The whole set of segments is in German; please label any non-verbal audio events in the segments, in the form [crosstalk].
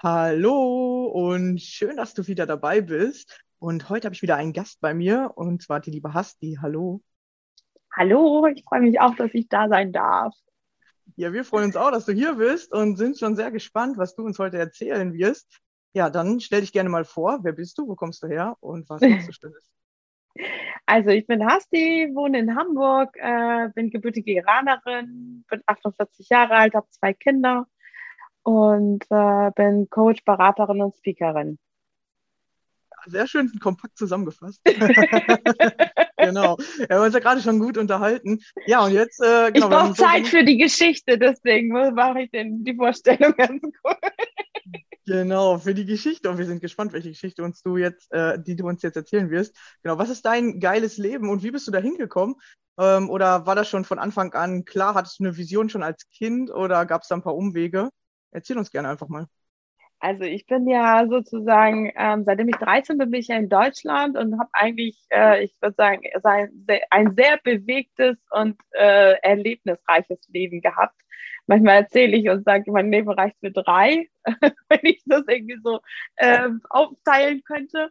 Hallo und schön, dass du wieder dabei bist. Und heute habe ich wieder einen Gast bei mir und zwar die liebe Hasti. Hallo. Hallo, ich freue mich auch, dass ich da sein darf. Ja, wir freuen uns auch, dass du hier bist und sind schon sehr gespannt, was du uns heute erzählen wirst. Ja, dann stell dich gerne mal vor. Wer bist du? Wo kommst du her? Und was machst du Schönes? [laughs] Also ich bin Hasti, wohne in Hamburg, äh, bin gebürtige Iranerin, bin 48 Jahre alt, habe zwei Kinder und äh, bin Coach, Beraterin und Speakerin. Sehr schön kompakt zusammengefasst. [laughs] genau. Wir haben uns ja gerade schon gut unterhalten. Ja, und jetzt, äh, Ich genau. haben brauche so Zeit für die Geschichte, deswegen mache ich den, die Vorstellung ganz kurz. Genau, für die Geschichte. Und wir sind gespannt, welche Geschichte uns du jetzt, äh, die du uns jetzt erzählen wirst. Genau, was ist dein geiles Leben und wie bist du da hingekommen? Ähm, oder war das schon von Anfang an klar? Hattest du eine Vision schon als Kind oder gab es da ein paar Umwege? Erzähl uns gerne einfach mal. Also ich bin ja sozusagen, ähm, seitdem ich 13 bin, bin ich ja in Deutschland und habe eigentlich, äh, ich würde sagen, ein sehr bewegtes und äh, erlebnisreiches Leben gehabt. Manchmal erzähle ich und sage, mein Leben reicht für drei, [laughs] wenn ich das irgendwie so ähm, aufteilen könnte.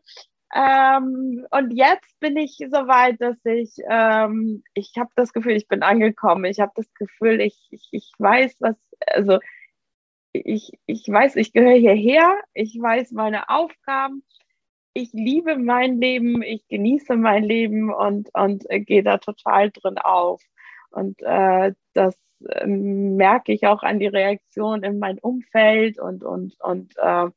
Ähm, und jetzt bin ich so weit, dass ich, ähm, ich habe das Gefühl, ich bin angekommen. Ich habe das Gefühl, ich, ich, ich weiß, was, also ich, ich weiß, ich gehöre hierher, ich weiß meine Aufgaben, ich liebe mein Leben, ich genieße mein Leben und, und äh, gehe da total drin auf. Und äh, das ähm, merke ich auch an die Reaktion in meinem Umfeld und, und, und äh,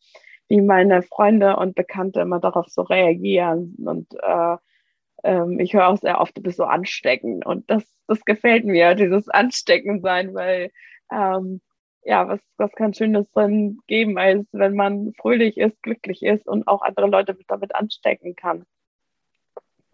wie meine Freunde und Bekannte immer darauf so reagieren. Und äh, ähm, ich höre auch sehr oft, du bist so ansteckend. Und das, das gefällt mir, dieses Anstecken sein, weil ähm, ja, was, was kann Schönes drin geben, als wenn man fröhlich ist, glücklich ist und auch andere Leute damit anstecken kann.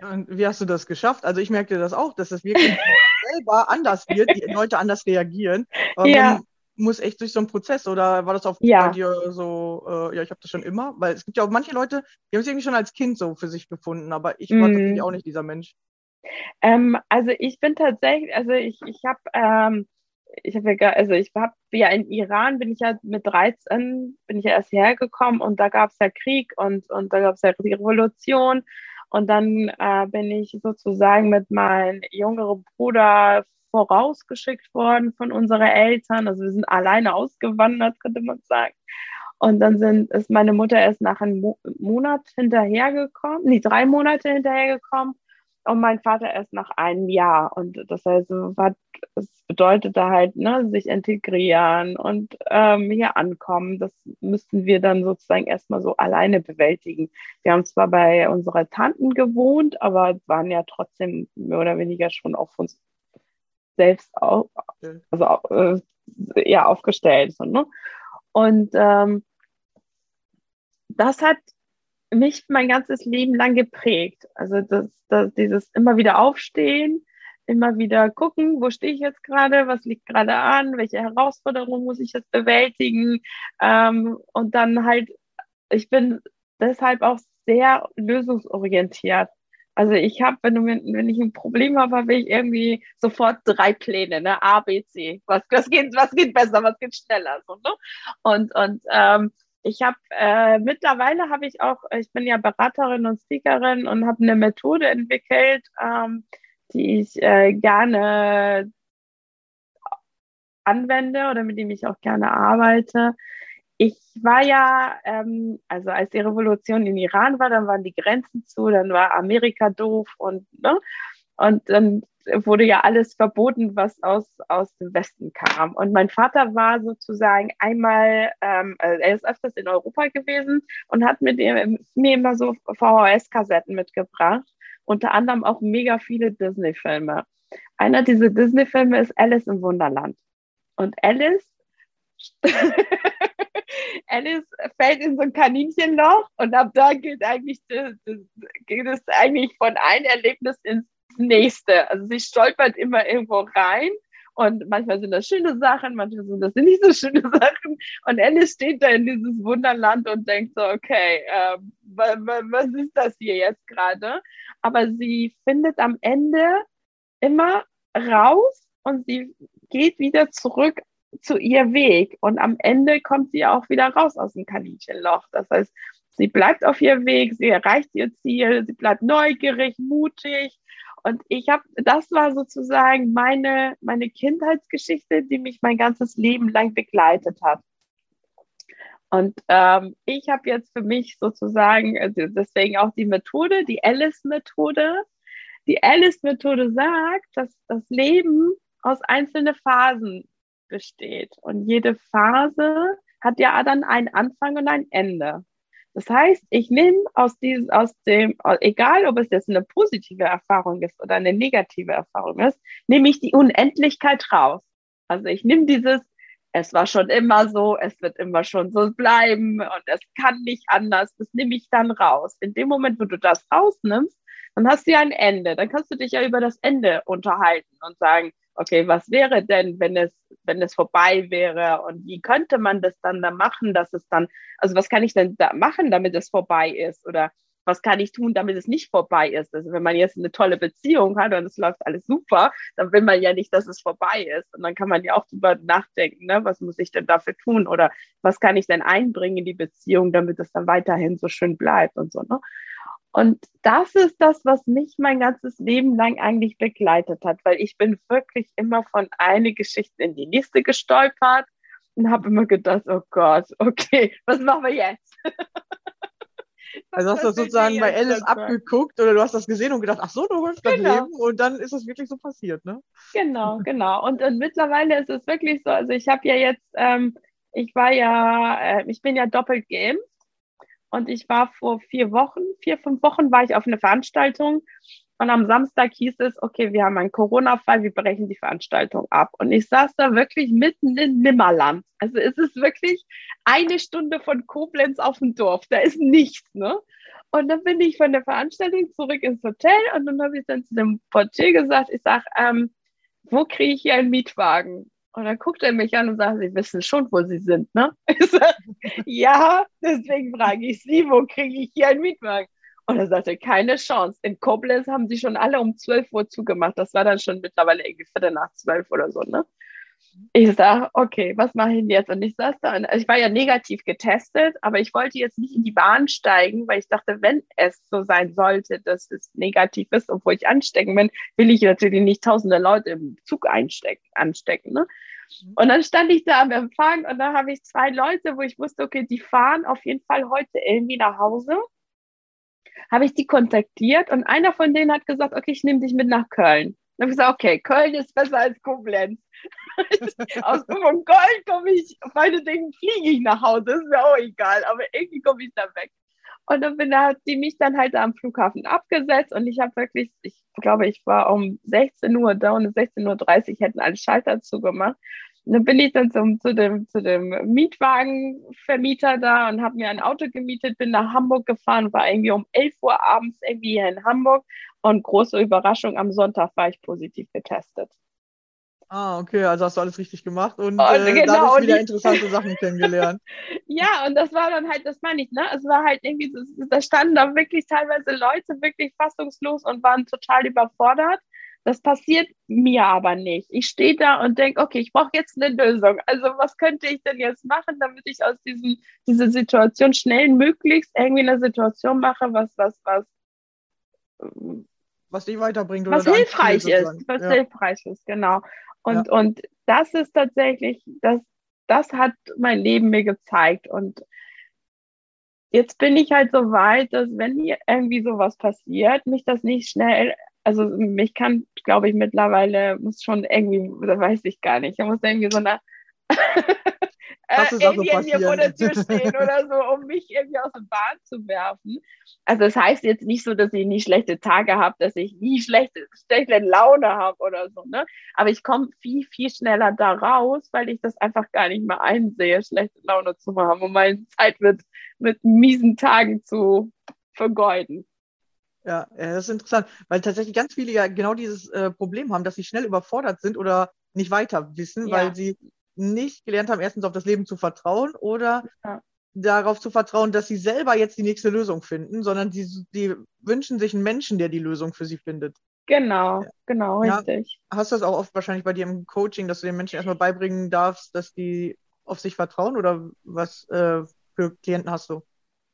Ja, und wie hast du das geschafft? Also ich merkte das auch, dass es wirklich [laughs] selber anders wird, die Leute anders reagieren. Aber Ja. man muss echt durch so einen Prozess oder war das auch Ja. bei dir so, äh, ja, ich habe das schon immer, weil es gibt ja auch manche Leute, die haben es irgendwie schon als Kind so für sich gefunden, aber ich war Mhm. tatsächlich auch nicht dieser Mensch. Ähm, also ich bin tatsächlich, also ich, ich habe, ähm, ich habe ja, also ich habe ja in Iran bin ich ja mit 13 bin ich ja erst hergekommen und da gab es ja Krieg und und da gab es ja die Revolution und dann äh, bin ich sozusagen mit meinem jüngeren Bruder vorausgeschickt worden von unseren Eltern. Also wir sind alleine ausgewandert, könnte man sagen. Und dann sind, ist meine Mutter erst nach einem Mo Monat hinterhergekommen, nee, drei Monate hinterhergekommen und mein Vater erst nach einem Jahr. Und das heißt, was, das bedeutete halt, ne, sich integrieren und ähm, hier ankommen. Das müssten wir dann sozusagen erstmal so alleine bewältigen. Wir haben zwar bei unserer Tanten gewohnt, aber waren ja trotzdem mehr oder weniger schon auf uns selbst auf, also, äh, ja, aufgestellt. So, ne? Und ähm, das hat mich mein ganzes Leben lang geprägt. Also das, das, dieses immer wieder aufstehen, immer wieder gucken, wo stehe ich jetzt gerade, was liegt gerade an, welche Herausforderungen muss ich jetzt bewältigen. Ähm, und dann halt, ich bin deshalb auch sehr lösungsorientiert. Also ich habe, wenn, wenn ich ein Problem habe, habe ich irgendwie sofort drei Pläne, ne? A, B, C. Was, was, geht, was geht besser, was geht schneller? So, ne? Und, und ähm, ich habe äh, mittlerweile habe ich auch, ich bin ja Beraterin und Speakerin und habe eine Methode entwickelt, ähm, die ich äh, gerne anwende oder mit dem ich auch gerne arbeite ich war ja, ähm, also als die Revolution in Iran war, dann waren die Grenzen zu, dann war Amerika doof und, ne? Und dann wurde ja alles verboten, was aus, aus dem Westen kam. Und mein Vater war sozusagen einmal, ähm, also er ist öfters in Europa gewesen und hat mit mir, mir immer so VHS-Kassetten mitgebracht, unter anderem auch mega viele Disney-Filme. Einer dieser Disney-Filme ist Alice im Wunderland. Und Alice [laughs] Alice fällt in so ein Kaninchenloch und ab da geht eigentlich das, das, geht es eigentlich von einem Erlebnis ins nächste. Also sie stolpert immer irgendwo rein und manchmal sind das schöne Sachen, manchmal sind das nicht so schöne [laughs] Sachen. Und Alice steht da in dieses Wunderland und denkt so, okay, äh, was ist das hier jetzt gerade? Aber sie findet am Ende immer raus und sie geht wieder zurück zu ihr Weg. Und am Ende kommt sie auch wieder raus aus dem Kaninchenloch. Das heißt, sie bleibt auf ihr Weg, sie erreicht ihr Ziel, sie bleibt neugierig, mutig. Und ich habe, das war sozusagen meine, meine Kindheitsgeschichte, die mich mein ganzes Leben lang begleitet hat. Und ähm, ich habe jetzt für mich sozusagen, also deswegen auch die Methode, die Alice-Methode. Die Alice-Methode sagt, dass das Leben aus einzelnen Phasen besteht. Und jede Phase hat ja dann einen Anfang und ein Ende. Das heißt, ich nehme aus diesem, aus dem, egal ob es jetzt eine positive Erfahrung ist oder eine negative Erfahrung ist, nehme ich die Unendlichkeit raus. Also ich nehme dieses, es war schon immer so, es wird immer schon so bleiben und es kann nicht anders, das nehme ich dann raus. In dem Moment, wo du das rausnimmst, dann hast du ja ein Ende. Dann kannst du dich ja über das Ende unterhalten und sagen, okay, was wäre denn, wenn es, wenn es vorbei wäre und wie könnte man das dann da machen, dass es dann, also was kann ich denn da machen, damit es vorbei ist oder was kann ich tun, damit es nicht vorbei ist? Also wenn man jetzt eine tolle Beziehung hat und es läuft alles super, dann will man ja nicht, dass es vorbei ist. Und dann kann man ja auch drüber nachdenken, ne? was muss ich denn dafür tun oder was kann ich denn einbringen in die Beziehung, damit es dann weiterhin so schön bleibt und so. Ne? Und das ist das, was mich mein ganzes Leben lang eigentlich begleitet hat, weil ich bin wirklich immer von einer Geschichte in die nächste gestolpert und habe immer gedacht, oh Gott, okay, was machen wir jetzt? [laughs] also hast du das sozusagen bei Alice abgeguckt oder du hast das gesehen und gedacht, ach so, du holst das genau. Leben und dann ist das wirklich so passiert, ne? Genau, [laughs] genau. Und, und mittlerweile ist es wirklich so, also ich habe ja jetzt, ähm, ich war ja, äh, ich bin ja doppelt geimpft und ich war vor vier Wochen, vier, fünf Wochen war ich auf eine Veranstaltung und am Samstag hieß es, okay, wir haben einen Corona-Fall, wir brechen die Veranstaltung ab. Und ich saß da wirklich mitten in Nimmerland. Also es ist wirklich eine Stunde von Koblenz auf dem Dorf. Da ist nichts, ne? Und dann bin ich von der Veranstaltung zurück ins Hotel und dann habe ich dann zu dem Portier gesagt, ich sage, ähm, wo kriege ich hier einen Mietwagen? Und dann guckt er mich an und sagt, Sie wissen schon, wo Sie sind, ne? [laughs] Ich sage, ja, deswegen frage ich Sie, wo kriege ich hier einen Mietwagen? Und er sagte, keine Chance. In Koblenz haben sie schon alle um 12 Uhr zugemacht. Das war dann schon mittlerweile irgendwie Viertel nach zwölf oder so, ne? Ich sag, okay, was mache ich denn jetzt? Und ich saß da, und also ich war ja negativ getestet, aber ich wollte jetzt nicht in die Bahn steigen, weil ich dachte, wenn es so sein sollte, dass es negativ ist, obwohl ich anstecken bin, will ich natürlich nicht tausende Leute im Zug einstecken, anstecken. Ne? Und dann stand ich da am Empfang und da habe ich zwei Leute, wo ich wusste, okay, die fahren auf jeden Fall heute irgendwie nach Hause habe ich die kontaktiert und einer von denen hat gesagt, okay, ich nehme dich mit nach Köln. Dann habe ich gesagt, okay, Köln ist besser als Koblenz. [laughs] Aus von Köln komme ich, meine Dinge fliege ich nach Hause, ist mir auch egal, aber irgendwie komme ich da weg. Und dann bin, da hat die mich dann halt am Flughafen abgesetzt und ich habe wirklich, ich glaube, ich war um 16 Uhr da und um 16.30 Uhr hätten alle Schalter zugemacht dann bin ich dann zum, zu, dem, zu dem Mietwagenvermieter da und habe mir ein Auto gemietet, bin nach Hamburg gefahren, war irgendwie um 11 Uhr abends irgendwie hier in Hamburg und große Überraschung, am Sonntag war ich positiv getestet. Ah, okay, also hast du alles richtig gemacht und, Und äh, genau, dadurch wieder interessante Sachen kennengelernt. [laughs] Ja, und das war dann halt, das meine ich, ne? Es war halt irgendwie, da standen da wirklich teilweise Leute wirklich fassungslos und waren total überfordert. Das passiert mir aber nicht. Ich stehe da und denke, okay, ich brauche jetzt eine Lösung. Also was könnte ich denn jetzt machen, damit ich aus diesem, dieser Situation schnell möglichst irgendwie eine Situation mache, was, was, was, Was dich weiterbringt oder was dein hilfreich ist, was ja. hilfreich ist, genau. Und, und das ist tatsächlich, das, das hat mein Leben mir gezeigt. Und jetzt bin ich halt so weit, dass wenn mir irgendwie sowas passiert, mich das nicht schnell, also mich kann, glaube ich, mittlerweile, muss schon irgendwie, oder weiß ich gar nicht, da muss irgendwie so eine [laughs] äh, Alien hier vor der Tür stehen oder so, um mich irgendwie aus der Bahn zu werfen. Also das heißt jetzt nicht so, dass ich nie schlechte Tage habe, dass ich nie schlechte, schlechte Laune habe oder so, ne? Aber ich komme viel, viel schneller da raus, weil ich das einfach gar nicht mehr einsehe, schlechte Laune zu haben und meine Zeit mit, mit miesen Tagen zu vergeuden. Ja, ja, das ist interessant, weil tatsächlich ganz viele ja genau dieses äh, Problem haben, dass sie schnell überfordert sind oder nicht weiter wissen, Ja. weil sie nicht gelernt haben, erstens auf das Leben zu vertrauen oder Ja. darauf zu vertrauen, dass sie selber jetzt die nächste Lösung finden, sondern die, die wünschen sich einen Menschen, der die Lösung für sie findet. Genau, genau, Ja. richtig. Hast du das auch oft wahrscheinlich bei dir im Coaching, dass du den Menschen erstmal beibringen darfst, dass die auf sich vertrauen oder was äh, für Klienten hast du?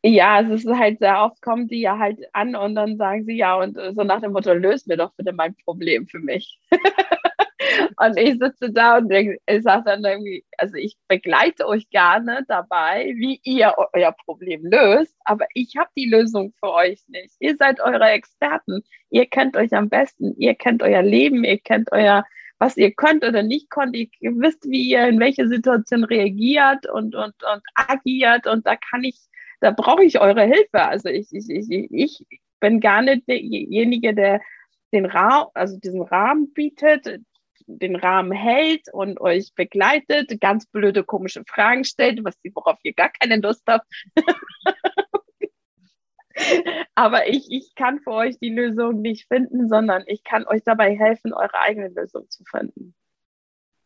Ja, es ist halt sehr oft kommen die ja halt an und dann sagen sie ja und so nach dem Motto, löst mir doch bitte mein Problem für mich. [laughs] und ich sitze da und denke, ich sage dann irgendwie, also ich begleite euch gerne dabei, wie ihr eu- euer Problem löst, aber ich habe die Lösung für euch nicht. Ihr seid eure Experten. Ihr kennt euch am besten. Ihr kennt euer Leben. Ihr kennt euer, was ihr könnt oder nicht könnt. Ihr wisst, wie ihr in welche Situation reagiert und, und, und agiert und da kann ich da brauche ich eure Hilfe. Also ich, ich, ich, ich bin gar nicht derjenige, der den Rahmen, also diesen Rahmen bietet, den Rahmen hält und euch begleitet, ganz blöde, komische Fragen stellt, was worauf ihr gar keine Lust habt. [laughs] Aber ich, ich kann für euch die Lösung nicht finden, sondern ich kann euch dabei helfen, eure eigene Lösung zu finden.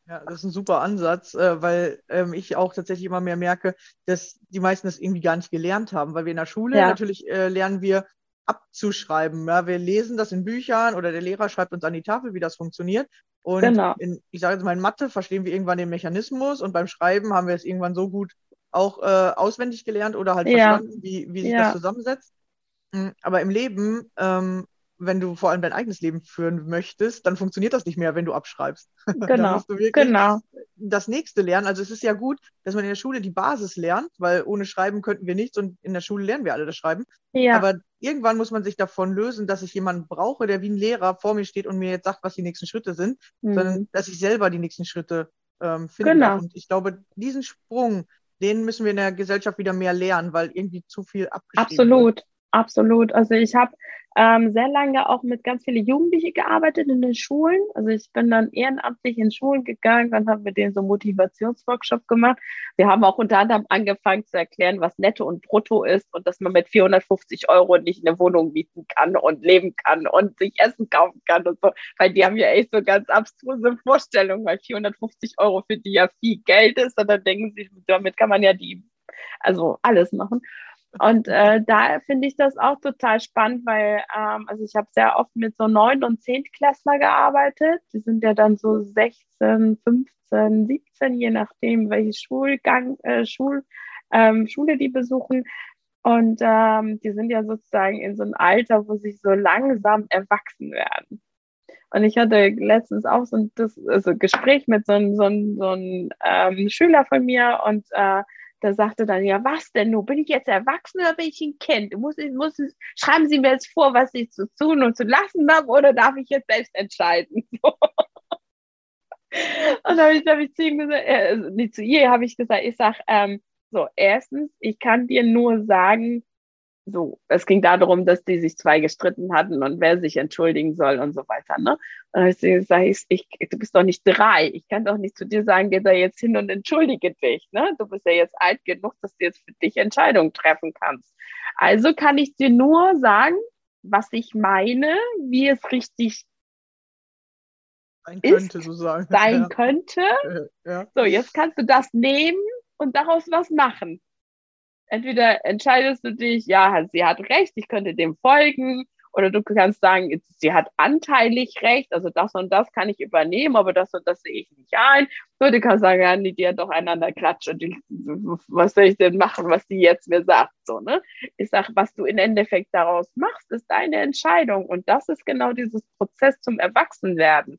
Ja, das ist ein super Ansatz, äh, weil ähm, ich auch tatsächlich immer mehr merke, dass die meisten das irgendwie gar nicht gelernt haben, weil wir in der Schule Ja. natürlich äh, lernen wir abzuschreiben. Ja, wir lesen das in Büchern oder der Lehrer schreibt uns an die Tafel, wie das funktioniert. Und Genau. in, ich sage jetzt mal in Mathe verstehen wir irgendwann den Mechanismus und beim Schreiben haben wir es irgendwann so gut auch äh, auswendig gelernt oder halt Ja. verstanden, wie, wie sich Ja. das zusammensetzt. Mm, Aber im Leben, ähm, wenn du vor allem dein eigenes Leben führen möchtest, dann funktioniert das nicht mehr, wenn du abschreibst. [laughs] Dann Genau. musst du wirklich Genau. das nächste lernen. Also es ist ja gut, dass man in der Schule die Basis lernt, weil ohne Schreiben könnten wir nichts und in der Schule lernen wir alle das Schreiben. Ja. Aber irgendwann muss man sich davon lösen, dass ich jemanden brauche, der wie ein Lehrer vor mir steht und mir jetzt sagt, was die nächsten Schritte sind, sondern Mhm. dass ich selber die nächsten Schritte ähm, finden Genau. Und ich glaube, diesen Sprung, den müssen wir in der Gesellschaft wieder mehr lernen, weil irgendwie zu viel abgeschrieben wird. Absolut. Also ich habe ähm, sehr lange auch mit ganz vielen Jugendlichen gearbeitet in den Schulen. Also ich bin dann ehrenamtlich in Schulen gegangen und habe mit denen so Motivationsworkshop gemacht. Wir haben auch unter anderem angefangen zu erklären, was Netto und Brutto ist und dass man mit 450 Euro nicht eine Wohnung mieten kann und leben kann und sich Essen kaufen kann und so. Weil die haben ja echt so ganz abstruse Vorstellungen, weil 450 Euro für die ja viel Geld ist und dann denken sie, damit kann man ja die, also alles machen. Und äh, da finde ich das auch total spannend, weil ähm, also ich habe sehr oft mit so neun und Zehntklässler gearbeitet. Die sind ja dann so 16, 15, 17, je nachdem, welche Schulgang, äh, Schul, ähm, Schule die besuchen. Und ähm, die sind ja sozusagen in so einem Alter, wo sie so langsam erwachsen werden. Und ich hatte letztens auch so ein das, also Gespräch mit so einem, so einem, so einem ähm, Schüler von mir und äh, der sagte dann, ja, was denn nun? Bin ich jetzt erwachsen oder bin ich ein Kind? Muss ich, muss ich, schreiben Sie mir jetzt vor, was ich zu tun und zu lassen habe oder darf ich jetzt selbst entscheiden? [laughs] und da habe ich, hab ich zu ihm gesagt, äh, also nicht zu ihr, habe ich gesagt, ich sage, ähm, so, erstens, ich kann dir nur sagen, so, es ging darum, dass die sich zwei gestritten hatten und wer sich entschuldigen soll und so weiter. Ne? Und dann sage ich, ich, du bist doch nicht drei. Ich kann doch nicht zu dir sagen, geh da jetzt hin und entschuldige dich. Ne? Du bist ja jetzt alt genug, dass du jetzt für dich Entscheidungen treffen kannst. Also kann ich dir nur sagen, was ich meine, wie es richtig Sein Ist, könnte, so sagen. sein [laughs] ja. könnte. Ja. So, jetzt kannst du das nehmen und daraus was machen. Entweder entscheidest du dich, ja, sie hat recht, ich könnte dem folgen, oder du kannst sagen, sie hat anteilig recht, also das und das kann ich übernehmen, aber das und das sehe ich nicht ein. So, du kannst sagen, ja, nee, die hat doch einander klatscht und die, was soll ich denn machen, was die jetzt mir sagt, so, ne? Ich sage, was du im Endeffekt daraus machst, ist deine Entscheidung und das ist genau dieses Prozess zum Erwachsenwerden.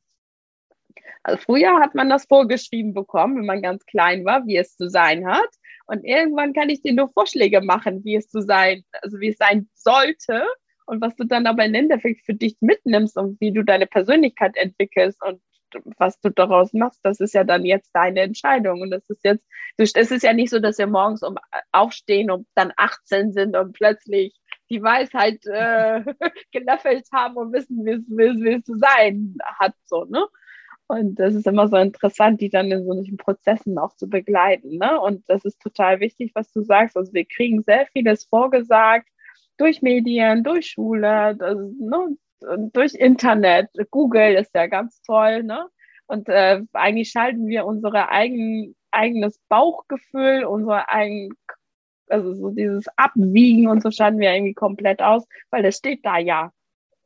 Also früher hat man das vorgeschrieben bekommen, wenn man ganz klein war, wie es zu sein hat. Und irgendwann kann ich dir nur Vorschläge machen, wie es zu sein, also wie es sein sollte und was du dann aber im Endeffekt für dich mitnimmst und wie du deine Persönlichkeit entwickelst und was du daraus machst, das ist ja dann jetzt deine Entscheidung. Und das ist jetzt, es ist ja nicht so, dass wir morgens um aufstehen und dann 18 sind und plötzlich die Weisheit äh, [laughs] gelöffelt haben und wissen, wie es, wie es zu sein hat, so, ne? Und das ist immer so interessant, die dann in solchen Prozessen auch zu begleiten. Ne? Und das ist total wichtig, was du sagst. Also wir kriegen sehr vieles vorgesagt durch Medien, durch Schule, das, ne? durch Internet. Google ist ja ganz toll. Ne? Und äh, eigentlich schalten wir unsere eigen, eigenes Bauchgefühl, unsere eigen, also so dieses Abwiegen und so schalten wir irgendwie komplett aus, weil das steht da ja.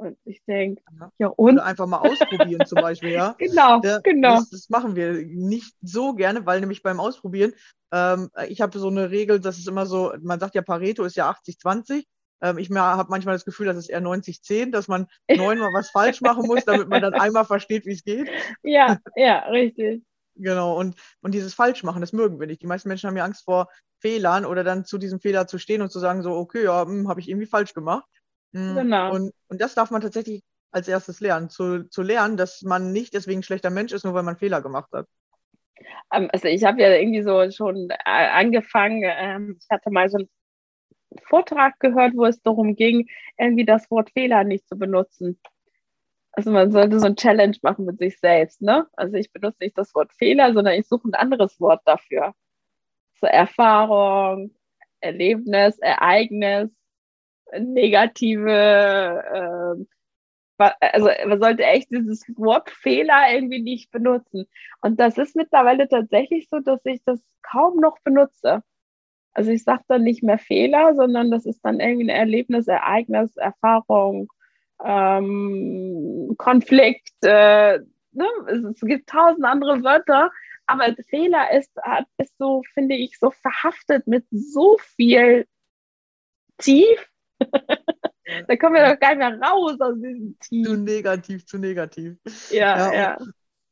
Und ich denke, Ja. ja und? Oder einfach mal ausprobieren zum Beispiel, ja. [laughs] Genau, Ja, genau. Das, das machen wir nicht so gerne, weil nämlich beim Ausprobieren, ähm, ich habe so eine Regel, das ist immer so, man sagt ja, Pareto ist ja 80-20. Ähm, ich habe manchmal das Gefühl, das ist eher 90-10, dass man [laughs] neunmal was falsch machen muss, damit man dann einmal versteht, wie es geht. Ja, ja, richtig. Genau, und, und dieses Falschmachen, das mögen wir nicht. Die meisten Menschen haben ja Angst vor Fehlern oder dann zu diesem Fehler zu stehen und zu sagen, so, okay, ja, habe ich irgendwie falsch gemacht. Mm, Genau. Und, und das darf man tatsächlich als erstes lernen, zu, zu lernen, dass man nicht deswegen ein schlechter Mensch ist, nur weil man Fehler gemacht hat. Ähm, Also ich habe ja irgendwie so schon äh, angefangen, ähm, ich hatte mal so einen Vortrag gehört, wo es darum ging, irgendwie das Wort Fehler nicht zu benutzen. Also man sollte so ein Challenge machen mit sich selbst, ne? Also ich benutze nicht das Wort Fehler, sondern ich suche ein anderes Wort dafür. So Erfahrung, Erlebnis, Ereignis, negative, wa- also man sollte echt dieses Wort Fehler irgendwie nicht benutzen. Und das ist mittlerweile tatsächlich so, dass ich das kaum noch benutze. Also ich sage dann nicht mehr Fehler, sondern das ist dann irgendwie ein Erlebnis, Ereignis, Erfahrung, ähm, Konflikt. Äh, ne? es, es gibt tausend andere Wörter, aber Fehler ist, ist so, finde ich, so verhaftet mit so viel tief. Da kommen wir doch gar nicht mehr raus aus diesem Zu Tief. negativ, zu negativ. Ja, Ja, ja.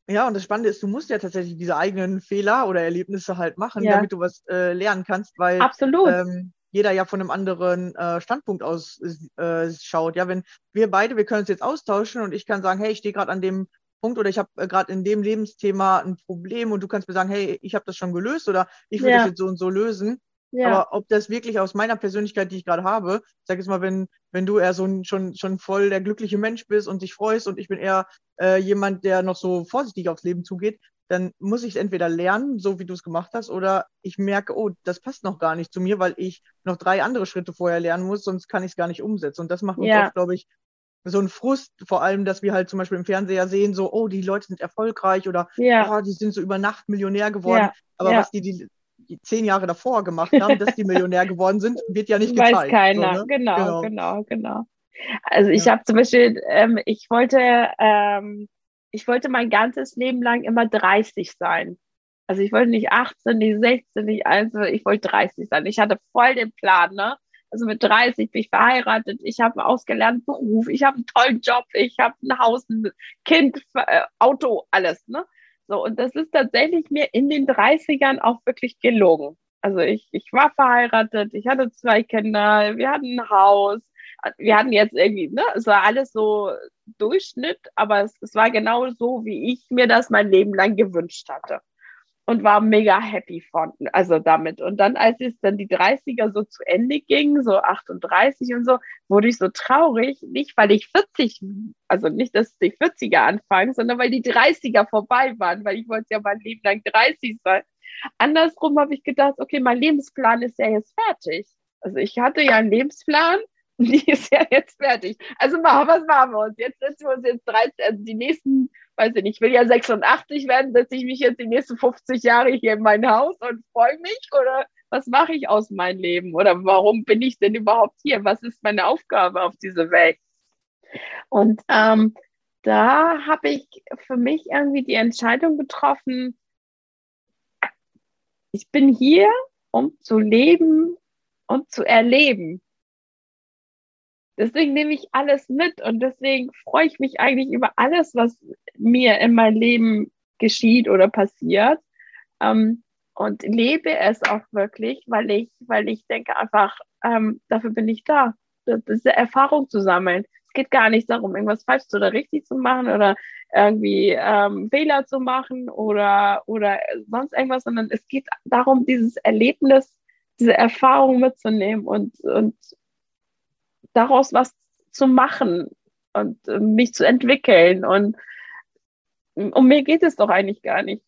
Ja, und das Spannende ist, du musst ja tatsächlich diese eigenen Fehler oder Erlebnisse halt machen, Ja. damit du was äh, lernen kannst, weil ähm, jeder ja von einem anderen äh, Standpunkt aus äh, schaut. Ja, wenn wir beide, wir können uns jetzt austauschen und ich kann sagen, hey, ich stehe gerade an dem Punkt oder ich habe äh, gerade in dem Lebensthema ein Problem und du kannst mir sagen, hey, ich habe das schon gelöst oder ich will Ja. das jetzt so und so lösen. Ja. Aber ob das wirklich aus meiner Persönlichkeit, die ich gerade habe, sag jetzt mal, wenn, wenn du eher so ein, schon, schon voll der glückliche Mensch bist und dich freust und ich bin eher äh, jemand, der noch so vorsichtig aufs Leben zugeht, dann muss ich es entweder lernen, so wie du es gemacht hast, oder ich merke, oh, das passt noch gar nicht zu mir, weil ich noch drei andere Schritte vorher lernen muss, sonst kann ich es gar nicht umsetzen. Und das macht uns Ja. oft, glaube ich, so ein Frust, vor allem, dass wir halt zum Beispiel im Fernseher sehen, so, oh, die Leute sind erfolgreich oder ja. oh, die sind so über Nacht Millionär geworden. Ja, Aber ja. was die die zehn Jahre davor gemacht haben, dass die Millionär geworden sind, wird ja nicht gezeigt. Weiß keiner. So, ne? genau, Genau. genau, genau, Also ich Ja. habe zum Beispiel, ähm, ich wollte, ähm, ich wollte mein ganzes Leben lang immer 30 sein. Also ich wollte nicht 18, nicht 16, nicht 1, ich wollte 30 sein. Ich hatte voll den Plan, ne? Also mit 30 bin ich verheiratet, ich habe einen ausgelernten Beruf, ich habe einen tollen Job, ich habe ein Haus, ein Kind, äh, Auto, alles, ne? So, und das ist tatsächlich mir in den 30ern auch wirklich gelungen. Also ich, ich war verheiratet, ich hatte zwei Kinder, wir hatten ein Haus, wir hatten jetzt irgendwie, ne, es war alles so Durchschnitt, aber es, es war genau so, wie ich mir das mein Leben lang gewünscht hatte. Und war mega happy von, also damit. Und dann, als es dann die 30er so zu Ende ging, so 38 und so, wurde ich so traurig, nicht weil ich 40, also nicht, dass die 40er anfangen, sondern weil die 30er vorbei waren, weil ich wollte ja mein Leben lang 30 sein. Andersrum habe ich gedacht, okay, mein Lebensplan ist ja jetzt fertig. Also ich hatte ja einen Lebensplan, [laughs] die ist ja jetzt fertig. Also machen, was machen wir uns? Jetzt setzen wir uns jetzt 13, also die nächsten, weiß ich nicht, ich will ja 86 werden, setze ich mich jetzt die nächsten 50 Jahre hier in mein Haus und freue mich oder was mache ich aus meinem Leben oder warum bin ich denn überhaupt hier? Was ist meine Aufgabe auf dieser Welt? Und ähm, da habe ich für mich irgendwie die Entscheidung getroffen, ich bin hier, um zu leben und zu erleben. Deswegen nehme ich alles mit und deswegen freue ich mich eigentlich über alles, was mir in meinem Leben geschieht oder passiert. Ähm, und lebe es auch wirklich, weil ich, weil ich denke einfach, ähm, dafür bin ich da, diese Erfahrung zu sammeln. Es geht gar nicht darum, irgendwas falsch oder richtig zu machen oder irgendwie ähm, Fehler zu machen oder, oder sonst irgendwas, sondern es geht darum, dieses Erlebnis, diese Erfahrung mitzunehmen und, und daraus was zu machen und äh, mich zu entwickeln. Und um mir geht es doch eigentlich gar nicht.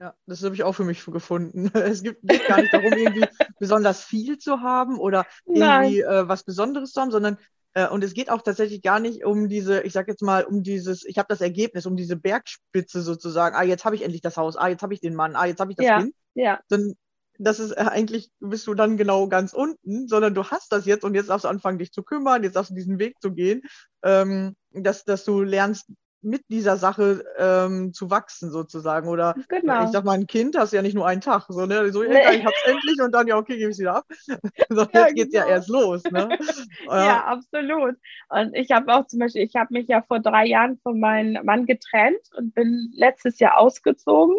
Ja, das habe ich auch für mich gefunden. [laughs] Es geht gar nicht darum, irgendwie [laughs] besonders viel zu haben oder irgendwie äh, was Besonderes zu haben, sondern äh, und es geht auch tatsächlich gar nicht um diese, ich sag jetzt mal, um dieses, ich habe das Ergebnis, um diese Bergspitze sozusagen. Ah, jetzt habe ich endlich das Haus. Ah, jetzt habe ich den Mann. Ah, jetzt habe ich das Ja. Kind. Ja, Dann das ist äh, eigentlich, bist du dann genau ganz unten, sondern du hast das jetzt und jetzt darfst du anfangen, dich zu kümmern, jetzt darfst du diesen Weg zu gehen, ähm, dass, dass du lernst, mit dieser Sache ähm, zu wachsen sozusagen. Oder genau. ich sag mal, ein Kind hast ja nicht nur einen Tag, so, ne? So, Nee. ich hab's endlich und dann, ja, okay, gebe ich wieder ab. [laughs] so, Ja, jetzt geht's ja genau. erst los, ne? [laughs] Ja, absolut. Und ich habe auch zum Beispiel, ich habe mich ja vor drei Jahren von meinem Mann getrennt und bin letztes Jahr ausgezogen.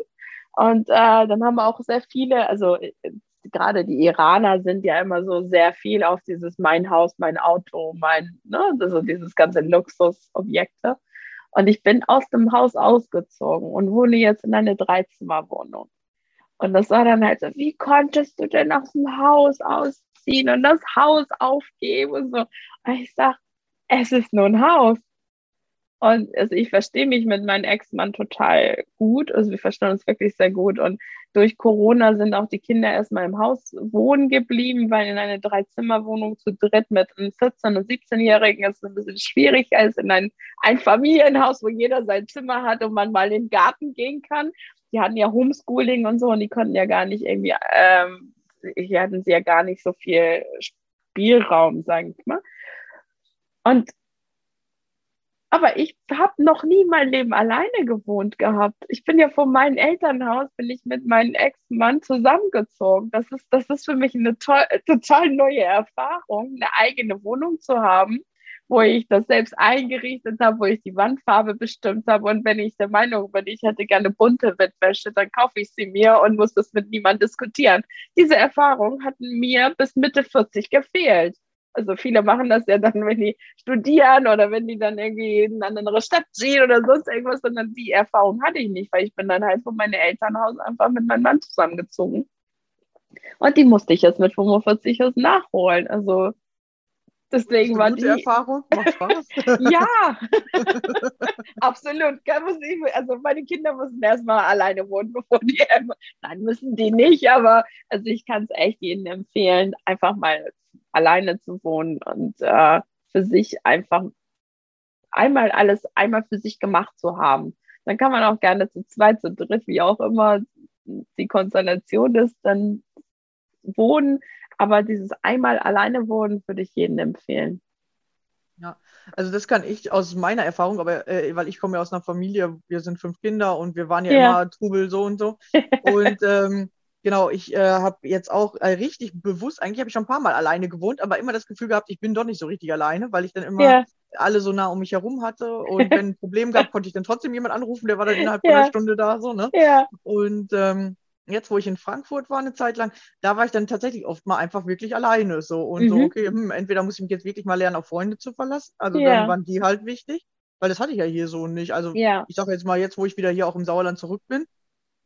Und äh, dann haben wir auch sehr viele, also äh, gerade die Iraner sind ja immer so sehr viel auf dieses mein Haus, mein Auto, mein, ne, also dieses ganze Luxusobjekte. Und ich bin aus dem Haus ausgezogen und wohne jetzt in einer Dreizimmerwohnung. Und das war dann halt so, wie konntest du denn aus dem Haus ausziehen und das Haus aufgeben und so. Und ich sag, es ist nur ein Haus. Und also ich verstehe mich mit meinem Ex-Mann total gut. Also wir verstehen uns wirklich sehr gut. Und durch Corona sind auch die Kinder erstmal im Haus wohnen geblieben, weil in einer Dreizimmerwohnung zu dritt mit einem 14- und 17-Jährigen ist es ein bisschen schwierig als in ein Einfamilienhaus, wo jeder sein Zimmer hat und man mal in den Garten gehen kann. Die hatten ja Homeschooling und so und die konnten ja gar nicht irgendwie, ähm, hier hatten sie ja gar nicht so viel Spielraum, sage ich mal. Und aber ich habe noch nie mein Leben alleine gewohnt gehabt. Ich bin ja von meinem Elternhaus, bin ich mit meinem Ex-Mann zusammengezogen. Das ist, das ist für mich eine toll, total neue Erfahrung, eine eigene Wohnung zu haben, wo ich das selbst eingerichtet habe, wo ich die Wandfarbe bestimmt habe. Und wenn ich der Meinung bin, ich hätte gerne bunte Bettwäsche, dann kaufe ich sie mir und muss das mit niemandem diskutieren. Diese Erfahrung hat mir bis Mitte 40 gefehlt. Also viele machen das ja dann, wenn die studieren oder wenn die dann irgendwie in eine andere Stadt ziehen oder sonst irgendwas, sondern die Erfahrung hatte ich nicht, weil ich bin dann halt von meinem Elternhaus einfach mit meinem Mann zusammengezogen. Und die musste ich jetzt mit 45 jetzt nachholen. Also deswegen war die. Erfahrung, macht Spaß. [laughs] Ja, [laughs] absolut. Also meine Kinder müssen erstmal alleine wohnen, [laughs] bevor die. Nein, müssen die nicht, aber also ich kann es echt jedem empfehlen, einfach mal alleine zu wohnen und äh, für sich einfach einmal alles einmal für sich gemacht zu haben. Dann kann man auch gerne zu zweit, zu dritt, wie auch immer, die Konstellation ist, dann wohnen. Aber dieses einmal alleine wohnen würde ich jedem empfehlen. Ja, also das kann ich aus meiner Erfahrung, aber äh, weil ich komme ja aus einer Familie, wir sind fünf Kinder und wir waren ja, Ja. immer Trubel so und so. [laughs] Und ähm, genau, ich äh, habe jetzt auch äh, richtig bewusst, eigentlich habe ich schon ein paar Mal alleine gewohnt, aber immer das Gefühl gehabt, ich bin doch nicht so richtig alleine, weil ich dann immer Ja, alle so nah um mich herum hatte. Und wenn ein Problem gab, [laughs] konnte ich dann trotzdem jemand anrufen, der war dann innerhalb von Ja. einer Stunde da, so, ne? ja, Und ähm, jetzt, wo ich in Frankfurt war eine Zeit lang, da war ich dann tatsächlich oft mal einfach wirklich alleine so und so, Mhm. okay, hm, entweder muss ich mich jetzt wirklich mal lernen, auf Freunde zu verlassen. Also Ja. dann waren die halt wichtig, weil das hatte ich ja hier so nicht. Also ja, ich sage jetzt mal, jetzt, wo ich wieder hier auch im Sauerland zurück bin,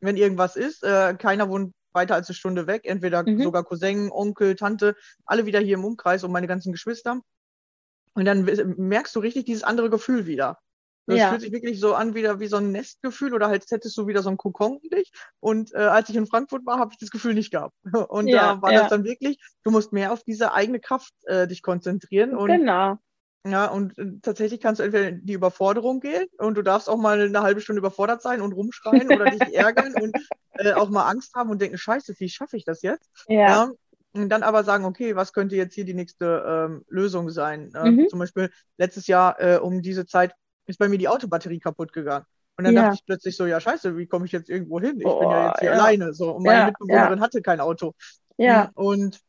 wenn irgendwas ist, äh, keiner wohnt weiter als eine Stunde weg, entweder Mhm. sogar Cousin, Onkel, Tante, alle wieder hier im Umkreis und meine ganzen Geschwister. Und dann merkst du richtig dieses andere Gefühl wieder. Das Ja. fühlt sich wirklich so an, wieder wie so ein Nestgefühl oder halt hättest du wieder so einen Kokon um dich. Und äh, als ich in Frankfurt war, habe ich das Gefühl nicht gehabt. [laughs] Und Ja, da war ja. das dann wirklich, du musst mehr auf diese eigene Kraft äh, dich konzentrieren. Und genau. Ja, und äh, tatsächlich kannst du entweder in die Überforderung gehen und du darfst auch mal eine halbe Stunde überfordert sein und rumschreien oder dich [laughs] ärgern und äh, auch mal Angst haben und denken, scheiße, wie schaffe ich das jetzt? Ja, Und dann aber sagen, okay, was könnte jetzt hier die nächste ähm, Lösung sein? Äh, Mhm. Zum Beispiel letztes Jahr äh, um diese Zeit ist bei mir die Autobatterie kaputt gegangen. Und dann Ja. dachte ich plötzlich so, ja scheiße, wie komme ich jetzt irgendwo hin? Ich bin ja Boah, jetzt hier ja. alleine. So. Und meine Ja, Mitbewohnerin hatte kein Auto. ja, Und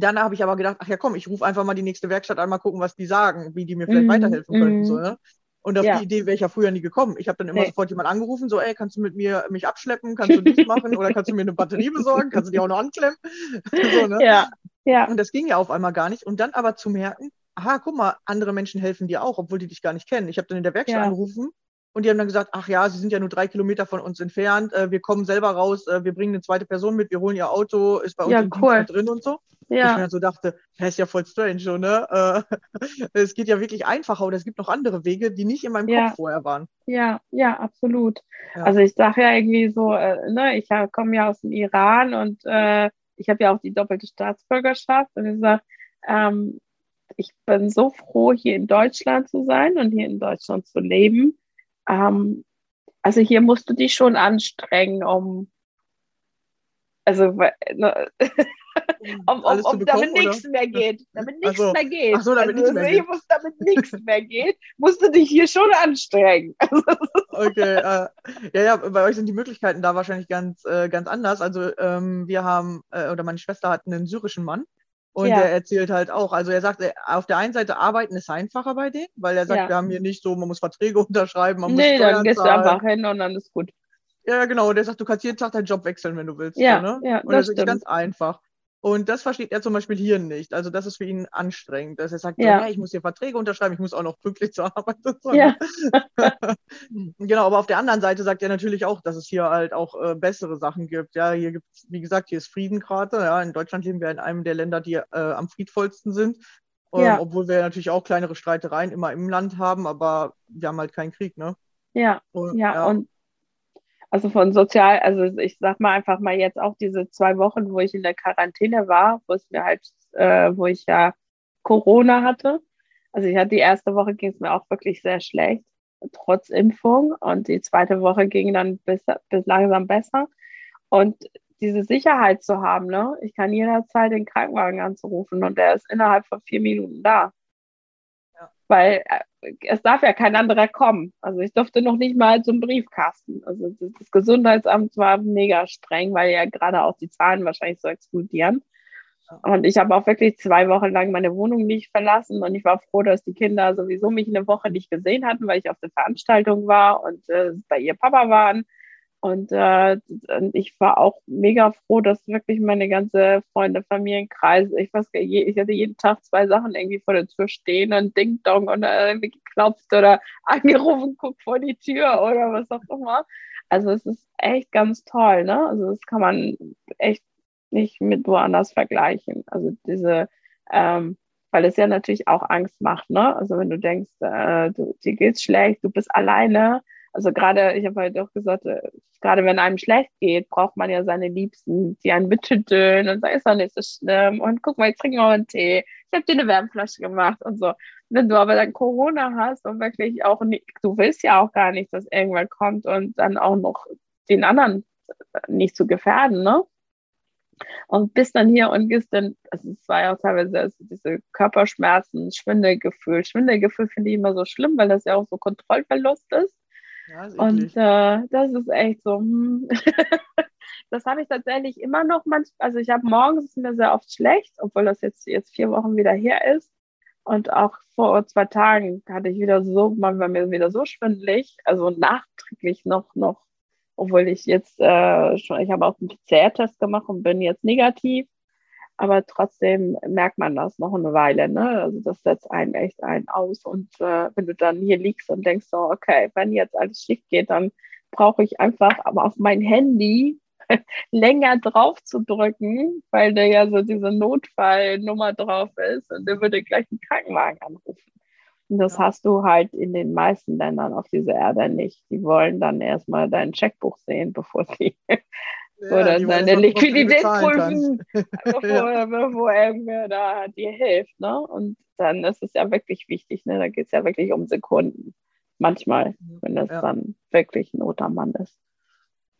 dann habe ich aber gedacht, ach ja komm, ich rufe einfach mal die nächste Werkstatt an, mal gucken, was die sagen, wie die mir vielleicht Mhm, weiterhelfen könnten. mhm. So, ne? Und auf Ja. die Idee wäre ich ja früher nie gekommen. Ich habe dann immer Nee. sofort jemand angerufen, so, ey, kannst du mit mir mich abschleppen, kannst du dies machen oder kannst du mir eine Batterie [laughs] besorgen, kannst du die auch noch anklemmen? [laughs] so, ne? ja, ja, Und das ging ja auf einmal gar nicht. Und dann aber zu merken, aha, guck mal, andere Menschen helfen dir auch, obwohl die dich gar nicht kennen. Ich habe dann in der Werkstatt Ja. angerufen und die haben dann gesagt, ach ja, sie sind ja nur drei Kilometer von uns entfernt, äh, wir kommen selber raus, äh, wir bringen eine zweite Person mit, wir holen ihr Auto, ist bei uns Ja, cool. mit drin und so. Ich mir ja, so dachte, das ist ja voll strange, so, ne? Äh, [laughs] es geht ja wirklich einfacher oder es gibt noch andere Wege, die nicht in meinem Ja. Kopf vorher waren. ja, ja, absolut. Ja. Also ich sage ja irgendwie so, äh, ne, ich ja- komme ja aus dem Iran und äh, ich habe ja auch die doppelte Staatsbürgerschaft und ich sage, ähm, ich bin so froh, hier in Deutschland zu sein und hier in Deutschland zu leben. Ähm, also hier musst du dich schon anstrengen, um also ne, um, um, um damit nichts mehr geht. Damit nichts so. mehr geht. Ach so, damit also, nichts mehr hier geht. Muss, damit nichts mehr geht, musst du dich hier schon anstrengen. [laughs] Also, Okay, äh, ja, ja, bei euch sind die Möglichkeiten da wahrscheinlich ganz, äh, ganz anders. Also ähm, wir haben, äh, oder meine Schwester hat einen syrischen Mann und Ja. der erzählt halt auch, also er sagt, äh, auf der einen Seite arbeiten ist einfacher bei denen, weil er sagt, Ja. wir haben hier nicht so, man muss Verträge [laughs] unterschreiben, man nee, muss dann Steuern gehst du zahlen. einfach hin und dann ist gut. Ja, ja, genau, und der sagt, du kannst jeden Tag deinen Job wechseln, wenn du willst. Ja, so, ne? ja, Und das das ist ganz einfach. Und das versteht er zum Beispiel hier nicht. Also das ist für ihn anstrengend, dass er sagt, Ja. so, ja, ich muss hier Verträge unterschreiben, ich muss auch noch pünktlich zur Arbeit. Ja. ne? [laughs] genau, aber auf der anderen Seite sagt er natürlich auch, dass es hier halt auch äh, bessere Sachen gibt. Ja, hier gibt es, wie gesagt, hier ist Frieden gerade. Ja, in Deutschland leben wir in einem der Länder, die äh, am friedvollsten sind. Ähm, Ja. Obwohl wir natürlich auch kleinere Streitereien immer im Land haben, aber wir haben halt keinen Krieg, ne? Ja, Und, ja, und also von sozial, also ich sag mal einfach mal jetzt auch diese zwei Wochen, wo ich in der Quarantäne war, wo es mir halt, äh, wo ich ja Corona hatte. Also ich hatte die erste Woche ging es mir auch wirklich sehr schlecht, trotz Impfung. Und die zweite Woche ging dann bis, bis langsam besser. Und diese Sicherheit zu haben, ne? Ich kann jederzeit den Krankenwagen anzurufen und der ist innerhalb von vier Minuten da. Weil äh, es darf ja kein anderer kommen. Also ich durfte noch nicht mal zum Briefkasten. Also das, das Gesundheitsamt war mega streng, weil ja gerade auch die Zahlen wahrscheinlich so explodieren. Und ich habe auch wirklich zwei Wochen lang meine Wohnung nicht verlassen und ich war froh, dass die Kinder sowieso mich eine Woche nicht gesehen hatten, weil ich auf der Veranstaltung war und äh, bei ihr Papa waren. Und, äh, ich war auch mega froh, dass wirklich meine ganze Freunde, Familienkreis, ich weiß gar nicht, ich hatte jeden Tag zwei Sachen irgendwie vor der Tür stehen und Ding Dong und äh, irgendwie geklopft oder [laughs] angerufen, guck vor die Tür oder was auch immer. Also es ist echt ganz toll, ne? Also das kann man echt nicht mit woanders vergleichen. Also diese, ähm, weil es ja natürlich auch Angst macht, ne? Also wenn du denkst, äh, du, dir geht's schlecht, du bist alleine. Also gerade, ich habe halt auch gesagt, äh, gerade wenn einem schlecht geht, braucht man ja seine Liebsten, die einen betütteln und sagen, ist doch nicht so schlimm und guck mal, jetzt trinken wir einen Tee. Ich habe dir eine Wärmflasche gemacht und so. Wenn du aber dann Corona hast und wirklich auch nicht, du willst ja auch gar nicht, dass irgendwer kommt und dann auch noch den anderen nicht zu gefährden, ne? Und bist dann hier und gehst dann, also es war ja auch teilweise also diese Körperschmerzen, Schwindelgefühl. Schwindelgefühl finde ich immer so schlimm, weil das ja auch so Kontrollverlust ist. Ja, ist Und äh, das ist echt so. Hm. [laughs] das habe ich tatsächlich immer noch manchmal. Also ich habe morgens ist mir sehr oft schlecht, obwohl das jetzt, jetzt vier Wochen wieder her ist. Und auch vor zwei Tagen hatte ich wieder so, man war mir wieder so schwindelig, also nachträglich noch, noch, obwohl ich jetzt äh, schon, ich habe auch einen PCR-Test gemacht und bin jetzt negativ. Aber trotzdem merkt man das noch eine Weile, ne? Also das setzt einen echt einen aus. Und äh, wenn du dann hier liegst und denkst so, okay, wenn jetzt alles schief geht, dann brauche ich einfach aber auf mein Handy [laughs] länger drauf zu drücken, weil da ja so diese Notfallnummer drauf ist und der würde gleich einen Krankenwagen anrufen. Und das Ja. hast du halt in den meisten Ländern auf dieser Erde nicht. Die wollen dann erstmal dein Checkbuch sehen, bevor sie Ja, oder die Liquidität prüfen, [laughs] bevor, bevor irgendwer da dir hilft. Ne? Und dann ist es ja wirklich wichtig, ne? da geht es ja wirklich um Sekunden. Manchmal, wenn das Ja. dann wirklich ein Notermann ist.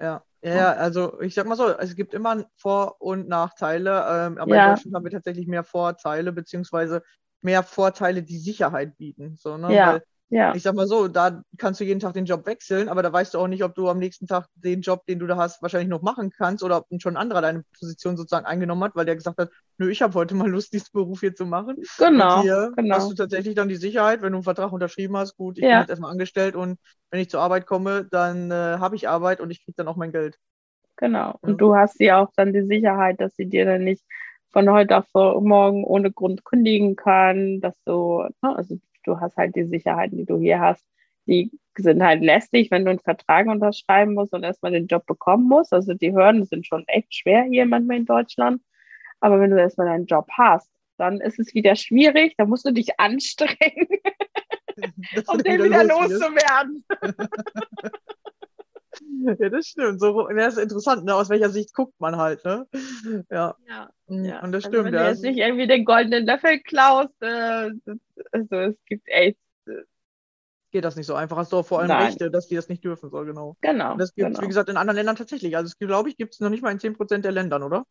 Ja, ja, also ich sag mal so, es gibt immer Vor- und Nachteile, ähm, aber in Deutschland haben wir tatsächlich mehr Vorteile, beziehungsweise mehr Vorteile, die Sicherheit bieten. So, ne? Ja. Weil Ja, ich sag mal so, da kannst du jeden Tag den Job wechseln, aber da weißt du auch nicht, ob du am nächsten Tag den Job, den du da hast, wahrscheinlich noch machen kannst oder ob schon ein anderer deine Position sozusagen eingenommen hat, weil der gesagt hat, nö, ich habe heute mal Lust, diesen Beruf hier zu machen. genau. Und hier genau. hast du tatsächlich dann die Sicherheit, wenn du einen Vertrag unterschrieben hast, gut, ich Ja. bin jetzt erstmal angestellt und wenn ich zur Arbeit komme, dann äh, habe ich Arbeit und ich kriege dann auch mein Geld. Genau. Und Ja. du hast ja auch dann die Sicherheit, dass sie dir dann nicht von heute auf morgen ohne Grund kündigen kann, dass du, ne, also du hast halt die Sicherheiten, die du hier hast, die sind halt lästig, wenn du einen Vertrag unterschreiben musst und erstmal den Job bekommen musst. Also die Hürden sind schon echt schwer hier manchmal in Deutschland. Aber wenn du erstmal einen Job hast, dann ist es wieder schwierig, da musst du dich anstrengen, [laughs] um den wieder wirst. loszuwerden. [laughs] Ja, das stimmt. So, das ist interessant, ne? aus welcher Sicht guckt man halt, ne? Ja, Ja. mm, Ja, und das also wenn stimmt, du ja. jetzt nicht irgendwie den goldenen Löffel klaust, äh, das- also es gibt echt, Geht das nicht so einfach. Hast du auch vor allem Nein. Rechte, dass die das nicht dürfen soll, genau. genau. Und das gibt es, genau. wie gesagt, in anderen Ländern tatsächlich. Also, glaube ich, gibt es noch nicht mal in 10% der Ländern, oder?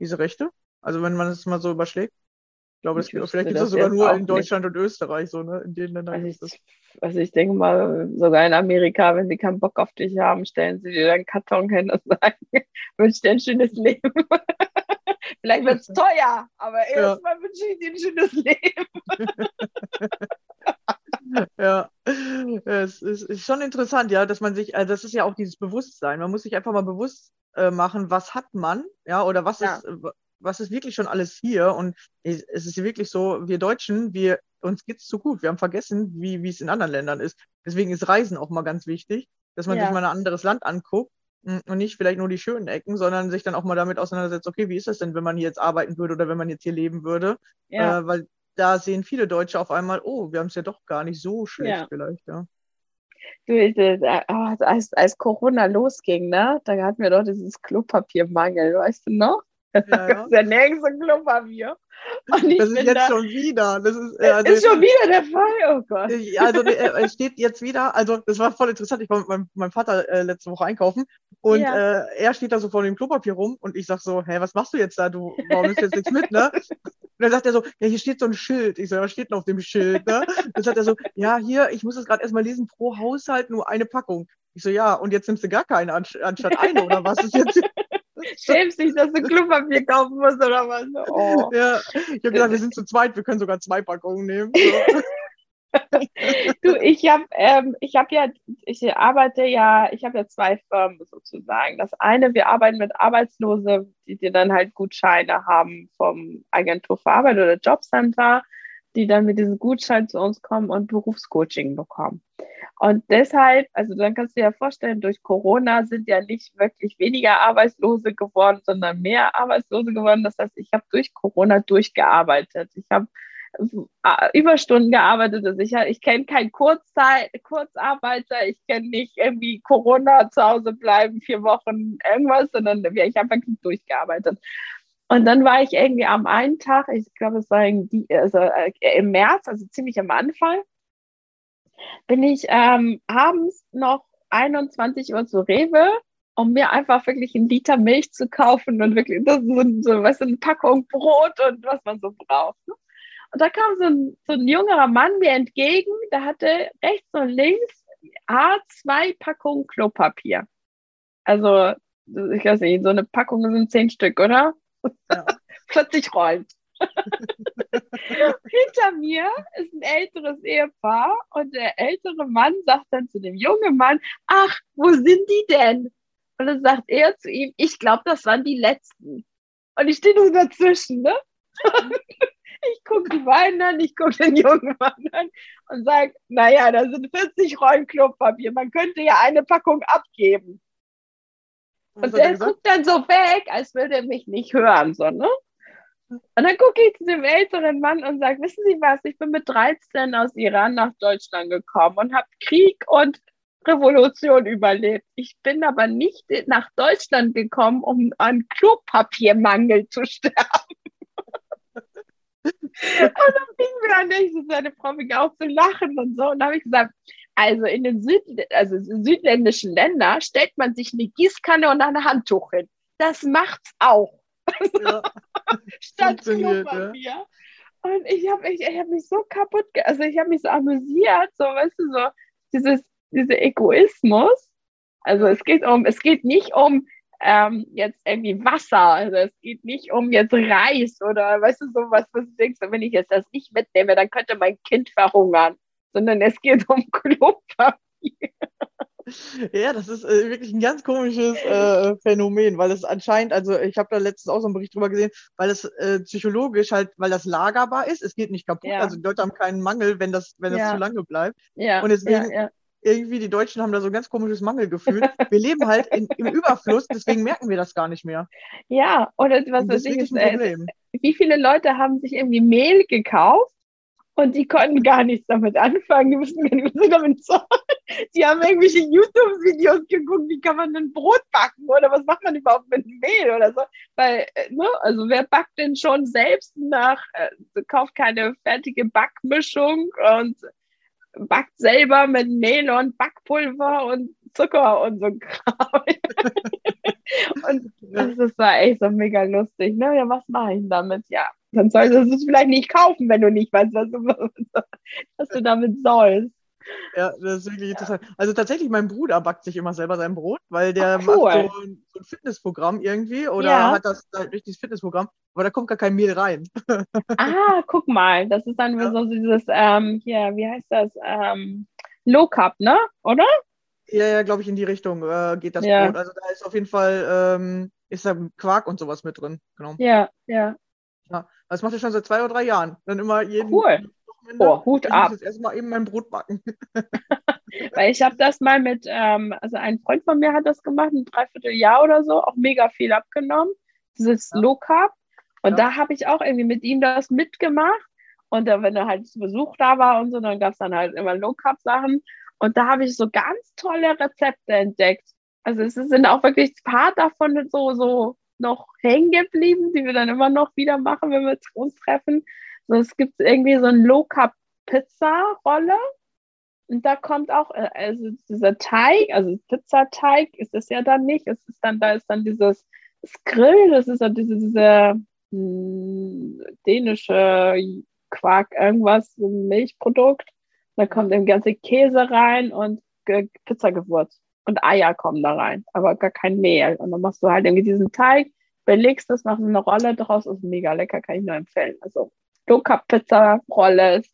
Diese Rechte? Also, wenn man es mal so überschlägt. Ich glaube, das vielleicht gibt es das sogar nur in nicht. Deutschland und Österreich, so, ne? In den Ländern Also ich, also ich denke mal, sogar in Amerika, wenn sie keinen Bock auf dich haben, stellen sie dir einen Karton hin und [laughs] sagen, wünsche dir ein schönes Leben. [laughs] Vielleicht wird es [laughs] teuer, aber erstmal wünsche ich dir ein schönes Leben. Ja, es ist, ist schon interessant, ja, dass man sich, also das ist ja auch dieses Bewusstsein. Man muss sich einfach mal bewusst äh, machen, was hat man, ja, oder was Ja. ist, äh, was ist wirklich schon alles hier. Und es es ist wirklich so, wir Deutschen, wir, uns geht's zu gut. Wir haben vergessen, wie, wie es in anderen Ländern ist. Deswegen ist Reisen auch mal ganz wichtig, dass man Ja. sich mal ein anderes Land anguckt mm, und nicht vielleicht nur die schönen Ecken, sondern sich dann auch mal damit auseinandersetzt, okay, wie ist das denn, wenn man hier jetzt arbeiten würde oder wenn man jetzt hier leben würde? Ja, Äh, weil da sehen viele Deutsche auf einmal, oh, wir haben es ja doch gar nicht so schlecht Ja. vielleicht, ja. du, äh, oh, als, als Corona losging, ne, da hatten wir doch dieses Klopapiermangel, weißt du noch? [laughs] Ja, ja. nirgends ein Klopapier. Das ist jetzt da, schon wieder. Das ist, äh, also, ist schon wieder der Fall, oh Gott. äh, also äh, es steht jetzt wieder, also das war voll interessant. Ich war mit meinem, meinem Vater äh, letzte Woche einkaufen und Ja. äh, er steht da so vor dem Klopapier rum und ich sag so, hä, was machst du jetzt da? Du, warum du jetzt nichts mit, ne? Und dann sagt er so, ja, hier steht so ein Schild. Ich so, was steht denn auf dem Schild, ne? Dann sagt er so, ja, hier, ich muss das gerade erstmal lesen, pro Haushalt nur eine Packung. Ich so, ja, und jetzt nimmst du gar keine anst- anstatt eine, oder was ist jetzt? Schämst dich, dass du Klopapier kaufen musst oder was? Oh. Ja, ich habe gesagt, wir sind zu zweit, wir können sogar zwei Packungen nehmen. [laughs] Du, ich habe ähm, ich hab ja, ich arbeite ja, ich habe ja zwei Firmen sozusagen. Das eine, wir arbeiten mit Arbeitslose, die, die dann halt Gutscheine haben vom Agentur für Arbeit oder Jobcenter, die dann mit diesem Gutschein zu uns kommen und Berufscoaching bekommen. Und deshalb, also dann kannst du dir ja vorstellen, durch Corona sind ja nicht wirklich weniger Arbeitslose geworden, sondern mehr Arbeitslose geworden. Das heißt, ich habe durch Corona durchgearbeitet. Ich habe äh, Überstunden gearbeitet. Also ich, ich kenne keinen Kurzzeit, Kurzarbeiter, ich kenne nicht irgendwie Corona zu Hause bleiben, vier Wochen irgendwas, sondern ich habe wirklich durchgearbeitet. Und dann war ich irgendwie am einen Tag, ich glaube, es war irgendwie, also, äh, im März, also ziemlich am Anfang, bin ich ähm, abends noch 21 Uhr zu Rewe um mir einfach wirklich einen Liter Milch zu kaufen und wirklich das ist so, weißt du, eine Packung Brot und was man so braucht. Ne? Und da kam so ein, so ein jüngerer Mann mir entgegen, der hatte rechts und links A2 Packungen Klopapier. Also, ich weiß nicht, so eine Packung sind zehn Stück, oder? Ja. [laughs] 40 Rollen. [laughs] [laughs] Hinter mir ist ein älteres Ehepaar und der ältere Mann sagt dann zu dem jungen Mann, ach, wo sind die denn? Und dann sagt er zu ihm, ich glaube, das waren die letzten. Und ich stehe nur dazwischen, ne? [laughs] ich gucke die beiden an, ich gucke den jungen Mann an und sage, naja, da sind 40 Rollen Klopapier, man könnte ja eine Packung abgeben. Und er der guckt dann so weg, als würde er mich nicht hören, so, ne? Und dann gucke ich zu dem älteren Mann und sage, wissen Sie was, ich bin mit 13 aus Iran nach Deutschland gekommen und habe Krieg und Revolution überlebt. Ich bin aber nicht nach Deutschland gekommen, um an Klopapiermangel zu sterben. [laughs] und dann fing mir an, ich so, seine Frau fing auch zu lachen und so. Und dann habe ich gesagt, also in den Süd also südländischen Ländern stellt man sich eine Gießkanne und ein Handtuch hin. Das macht's auch. Ja. [laughs] [laughs] Funktioniert, Klopapier. Und ich habe ich, ich hab mich so kaputt, ge also ich habe mich so amüsiert, so weißt du, so dieses, dieser Egoismus. Also es geht um, es geht nicht um ähm, jetzt irgendwie Wasser, also es geht nicht um jetzt Reis oder weißt du, so was, was du denkst, wenn ich jetzt das nicht mitnehme, dann könnte mein Kind verhungern. Sondern es geht um Klopapier. [laughs] Ja, das ist äh, wirklich ein ganz komisches äh, Phänomen, weil es anscheinend, also ich habe da letztens auch so einen Bericht drüber gesehen, weil es äh, psychologisch halt, weil das lagerbar ist, es geht nicht kaputt, Ja. also die Leute haben keinen Mangel, wenn das, wenn das Ja. zu lange bleibt. Ja, Und deswegen- ja. Irgendwie, die Deutschen haben da so ein ganz komisches Mangelgefühl. [laughs] Wir leben halt in, im Überfluss, deswegen merken wir das gar nicht mehr. ja, oder was Und das ist, ein äh, Problem. wie viele Leute haben sich irgendwie Mehl gekauft und die konnten gar nichts damit anfangen, die wussten gar nicht, was sie damit sollen. Die haben irgendwelche YouTube-Videos geguckt, wie kann man denn Brot backen oder was macht man überhaupt mit Mehl oder so. Weil, äh, ne, also wer backt denn schon selbst nach, äh, kauft keine fertige Backmischung und backt selber mit Mehl und Backpulver und Zucker und so Kram. [laughs] und das ist war echt so mega lustig. Ne? Ja, was mache ich damit? Ja, dann solltest du es vielleicht nicht kaufen, wenn du nicht weißt, was du, [laughs] was du damit sollst. Ja, das ist wirklich interessant. Also tatsächlich, mein Bruder backt sich immer selber sein Brot, weil der Ach, cool. macht so ein, so ein Fitnessprogramm irgendwie oder Ja. hat das halt durch dieses Fitnessprogramm, aber da kommt gar kein Mehl rein. [laughs] Ah, guck mal, das ist dann Ja. so dieses, ähm, hier, wie heißt das? Ähm, Low Carb, ne? Oder? Ja, ja, glaube ich, in die Richtung äh, geht das Ja. Brot. Also da ist auf jeden Fall, ähm, ist da Quark und sowas mit drin. Genau. Ja, ja. Das macht er schon seit zwei oder drei Jahren. Dann immer jeden Cool. Oh, Hut ich ab. muss jetzt erstmal eben mein Brot backen. [laughs] Weil ich habe das mal mit, ähm, also ein Freund von mir hat das gemacht, ein Dreivierteljahr oder so, auch mega viel abgenommen, dieses Ja. Low Carb. Und Ja. da habe ich auch irgendwie mit ihm das mitgemacht. Und dann, wenn er halt zu Besuch da war und so, dann gab es dann halt immer Low Carb Sachen. Und da habe ich so ganz tolle Rezepte entdeckt. Also es sind auch wirklich ein paar davon so, so noch hängen geblieben, die wir dann immer noch wieder machen, wenn wir uns treffen. So, es gibt irgendwie so ein Low Carb Pizza Rolle. Und da kommt auch, äh, also dieser Teig, also Pizzateig ist es ja dann nicht. Es ist dann, da ist dann dieses Skrill, das ist dann diese, diese mh, dänische Quark, irgendwas, Milchprodukt. Da kommt eben ganze Käse rein und Ge- Pizzagewürz. Und Eier kommen da rein, aber gar kein Mehl. Und dann machst du halt irgendwie diesen Teig, belegst das, machst eine Rolle draus, ist mega lecker, kann ich nur empfehlen. Also Low-Carb-Pizza-Rolle ist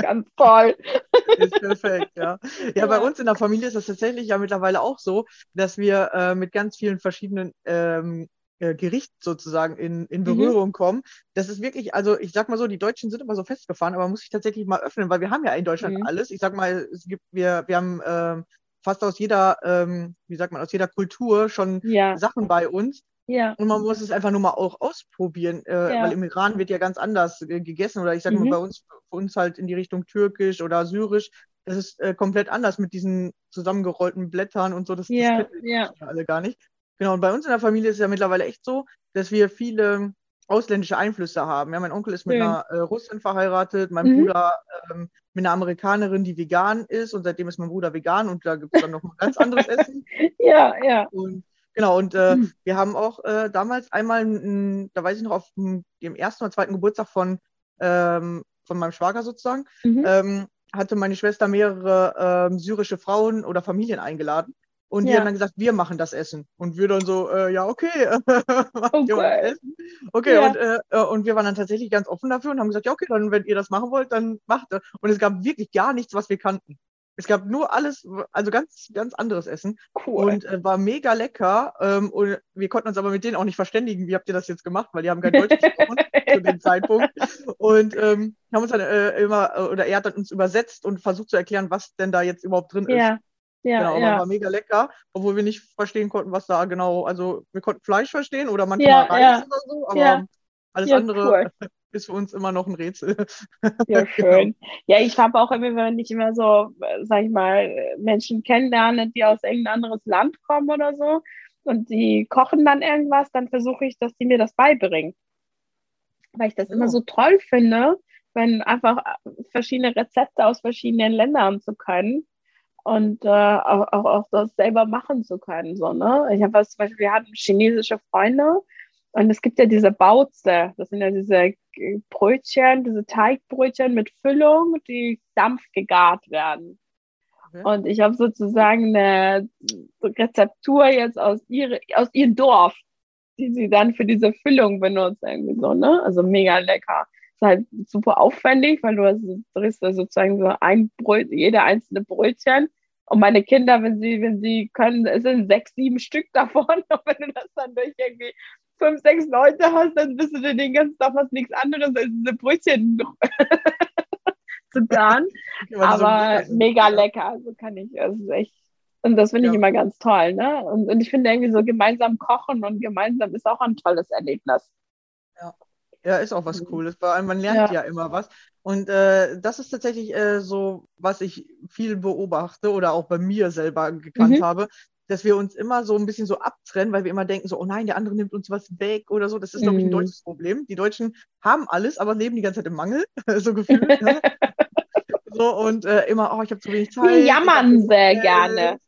ganz toll. [laughs] Ist perfekt, ja. Ja, bei uns in der Familie ist das tatsächlich ja mittlerweile auch so, dass wir äh, mit ganz vielen verschiedenen ähm, äh, Gerichten sozusagen in, in Mhm. Berührung kommen. Das ist wirklich, also ich sag mal so, die Deutschen sind immer so festgefahren, aber muss ich tatsächlich mal öffnen, weil wir haben ja in Deutschland Mhm. alles. Ich sag mal, es gibt, wir, wir haben ähm, fast aus jeder, ähm, wie sagt man, aus jeder Kultur schon Ja, Sachen bei uns. Ja, Und man muss es einfach nur mal auch ausprobieren, äh, Ja. weil im Iran wird ja ganz anders äh, gegessen oder ich sag mal Mhm. bei uns, für uns halt in die Richtung türkisch oder syrisch. Das ist äh, komplett anders mit diesen zusammengerollten Blättern und so. Das, Ja, das kennen wir ja. alle gar nicht. Genau, und bei uns in der Familie ist es ja mittlerweile echt so, dass wir viele ausländische Einflüsse haben. Ja, mein Onkel ist mit Schön. einer äh, Russin verheiratet, mein Mhm. Bruder ähm, mit einer Amerikanerin, die vegan ist und seitdem ist mein Bruder vegan und da gibt es dann noch ein ganz anderes Essen. [laughs] Ja, ja. Und genau, und äh, Hm. wir haben auch äh, damals einmal, n- da weiß ich noch, auf dem dem ersten oder zweiten Geburtstag von, ähm, von meinem Schwager sozusagen, Mhm. ähm, hatte meine Schwester mehrere ähm, syrische Frauen oder Familien eingeladen. Und die Ja. haben dann gesagt, wir machen das Essen. Und wir dann so, äh, ja, okay, [laughs] macht Oh, ihr mal das geil. Essen. Okay, Ja. und, äh, äh, und wir waren dann tatsächlich ganz offen dafür und haben gesagt, ja, okay, dann, wenn ihr das machen wollt, dann macht das. Und es gab wirklich gar nichts, was wir kannten. Es gab nur alles, also ganz, ganz anderes Essen Cool. und äh, war mega lecker. Ähm, und wir konnten uns aber mit denen auch nicht verständigen, wie habt ihr das jetzt gemacht, weil die haben kein Deutsch gesprochen [laughs] zu dem Zeitpunkt. Und ähm, haben uns dann äh, immer, äh, oder er hat dann uns übersetzt und versucht zu erklären, was denn da jetzt überhaupt drin ist. ja, ja, Genau, aber ja. war mega lecker, obwohl wir nicht verstehen konnten, was da genau, also wir konnten Fleisch verstehen oder manchmal Ja, Reis ja. oder so, aber alles Ja, andere cool. [laughs] ist für uns immer noch ein Rätsel. [laughs] Ja, [laughs] Genau. schön. Ja, ich habe auch immer, wenn ich immer so, äh, sag ich mal, Menschen kennenlerne, die aus irgendein anderes Land kommen oder so und die kochen dann irgendwas, dann versuche ich, dass die mir das beibringen. Weil ich das immer Ja. so toll finde, wenn einfach äh, verschiedene Rezepte aus verschiedenen Ländern zu können und äh, auch, auch, auch das selber machen zu können. So, ne? Ich habe was, zum Beispiel, wir hatten chinesische Freunde und es gibt ja diese Baozi, das sind ja diese äh, Brötchen, diese Teigbrötchen mit Füllung, die dampfgegart werden. Und ich habe sozusagen eine Rezeptur jetzt aus, ihre, aus ihrem Dorf, die sie dann für diese Füllung benutzt, irgendwie so, ne? Also mega lecker. Ist halt super aufwendig, weil du hast, drehst da sozusagen so ein Bröt, jede einzelne Brötchen. Und meine Kinder, wenn sie, wenn sie können, es sind sechs, sieben Stück [laughs] davon. Und wenn du das dann durch irgendwie fünf, sechs Leute hast, dann bist du dir den ganzen Tag was nichts anderes als diese Brötchen [laughs] zu garen. [laughs] So Aber sind. mega lecker, also kann ich, also echt, und das finde ich Ja. immer ganz toll, ne? Und, und ich finde irgendwie so gemeinsam kochen und gemeinsam ist auch ein tolles Erlebnis. Ja, ist auch was Mhm. Cooles, vor allem man lernt Ja. ja immer was. Und äh, das ist tatsächlich äh, so, was ich viel beobachte oder auch bei mir selber gekannt Mhm. habe, dass wir uns immer so ein bisschen so abtrennen, weil wir immer denken so, oh nein, der andere nimmt uns was weg oder so. Das ist, glaube ich, ein Mhm. deutsches Problem. Die Deutschen haben alles, aber leben die ganze Zeit im Mangel, [laughs] so gefühlt. ne? [laughs] So und äh, immer, oh, ich habe zu wenig Zeit. Die jammern sehr gerne.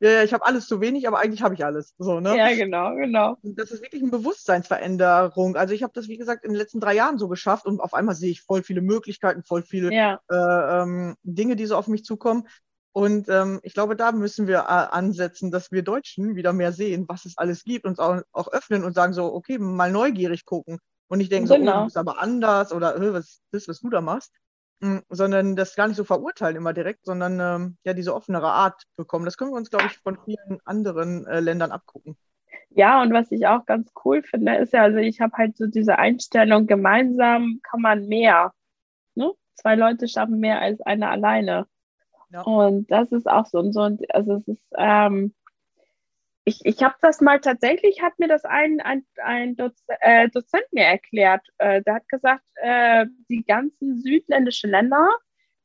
Ja, ja, ich habe alles zu wenig, aber eigentlich habe ich alles. So, ne? Ja, genau, genau. Das ist wirklich eine Bewusstseinsveränderung. Also ich habe das, wie gesagt, in den letzten drei Jahren so geschafft und auf einmal sehe ich voll viele Möglichkeiten, voll viele Ja, äh, ähm, Dinge, die so auf mich zukommen. Und ähm, ich glaube, da müssen wir äh, ansetzen, dass wir Deutschen wieder mehr sehen, was es alles gibt, uns auch, auch öffnen und sagen so, okay, mal neugierig gucken. Und nicht denken so, oh, Genau. du bist aber anders oder "Hä, was ist das, was du da machst. Mm, Sondern das gar nicht so verurteilen immer direkt, sondern ähm, ja diese offenere Art bekommen. Das können wir uns, glaube ich, von vielen anderen äh, Ländern abgucken. ja, und was ich auch ganz cool finde, ist ja, also ich habe halt so diese Einstellung, gemeinsam kann man mehr. Ne? Zwei Leute schaffen mehr als einer alleine. Ja. Und das ist auch so und so. Und also es ist, ähm, ich, ich habe das mal tatsächlich, hat mir das ein, ein, ein Doz, äh, Dozent mir erklärt. Äh, der hat gesagt, äh, die ganzen südländischen Länder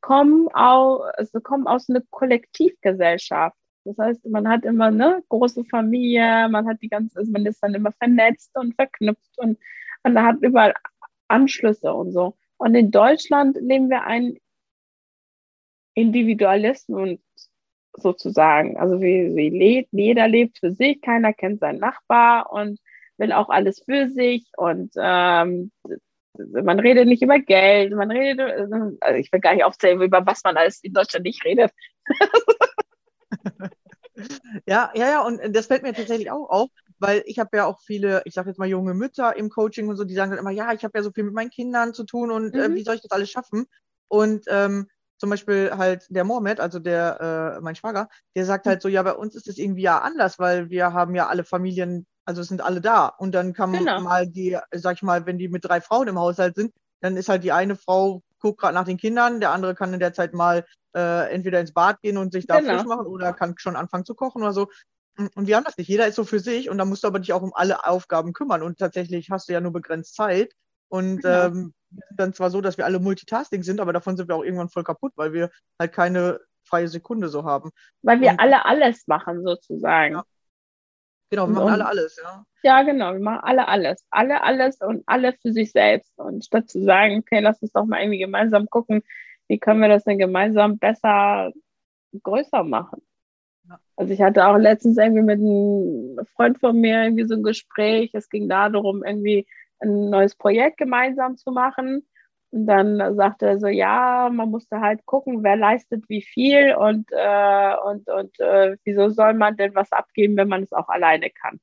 kommen, au, also kommen aus einer Kollektivgesellschaft. Das heißt, man hat immer eine große Familie, man hat die ganze, also man ist dann immer vernetzt und verknüpft und man hat überall Anschlüsse und so. Und in Deutschland leben wir einen Individualismus sozusagen. Also wie, wie lebt, jeder lebt für sich, keiner kennt seinen Nachbar und will auch alles für sich und ähm, man redet nicht über Geld, man redet, also ich will gar nicht aufzählen, über was man alles in Deutschland nicht redet. [laughs] Ja, ja, ja, und das fällt mir tatsächlich auch auf, weil ich habe ja auch viele, ich sage jetzt mal junge Mütter im Coaching und so, die sagen dann immer, ja, ich habe ja so viel mit meinen Kindern zu tun und äh, Mhm. wie soll ich das alles schaffen? Und ähm, zum Beispiel halt der Mohammed, also der, äh, mein Schwager, der sagt halt so, ja, bei uns ist es irgendwie ja anders, weil wir haben ja alle Familien, also es sind alle da. Und dann kann Genau. mal die, sag ich mal, wenn die mit drei Frauen im Haushalt sind, dann ist halt die eine Frau, guckt gerade nach den Kindern, der andere kann in der Zeit mal äh, entweder ins Bad gehen und sich da Genau. frisch machen oder kann schon anfangen zu kochen oder so. Und wir haben das nicht. Jeder ist so für sich und da musst du aber dich auch um alle Aufgaben kümmern. Und tatsächlich hast du ja nur begrenzt Zeit. Und Genau. ähm, dann zwar so, dass wir alle Multitasking sind, aber davon sind wir auch irgendwann voll kaputt, weil wir halt keine freie Sekunde so haben. Weil wir Und- alle alles machen sozusagen. Ja. Genau, wir Und- machen alle alles, ja. Ja, genau, wir machen alle alles. Alle alles und alle für sich selbst. Und statt zu sagen, okay, lass uns doch mal irgendwie gemeinsam gucken, wie können wir das denn gemeinsam besser größer machen. Ja. Also ich hatte auch letztens irgendwie mit einem Freund von mir irgendwie so ein Gespräch. Es ging da darum, irgendwie ein neues Projekt gemeinsam zu machen. Und dann sagte er so, ja, man musste halt gucken, wer leistet wie viel und, äh, und, und äh, wieso soll man denn was abgeben, wenn man es auch alleine kann.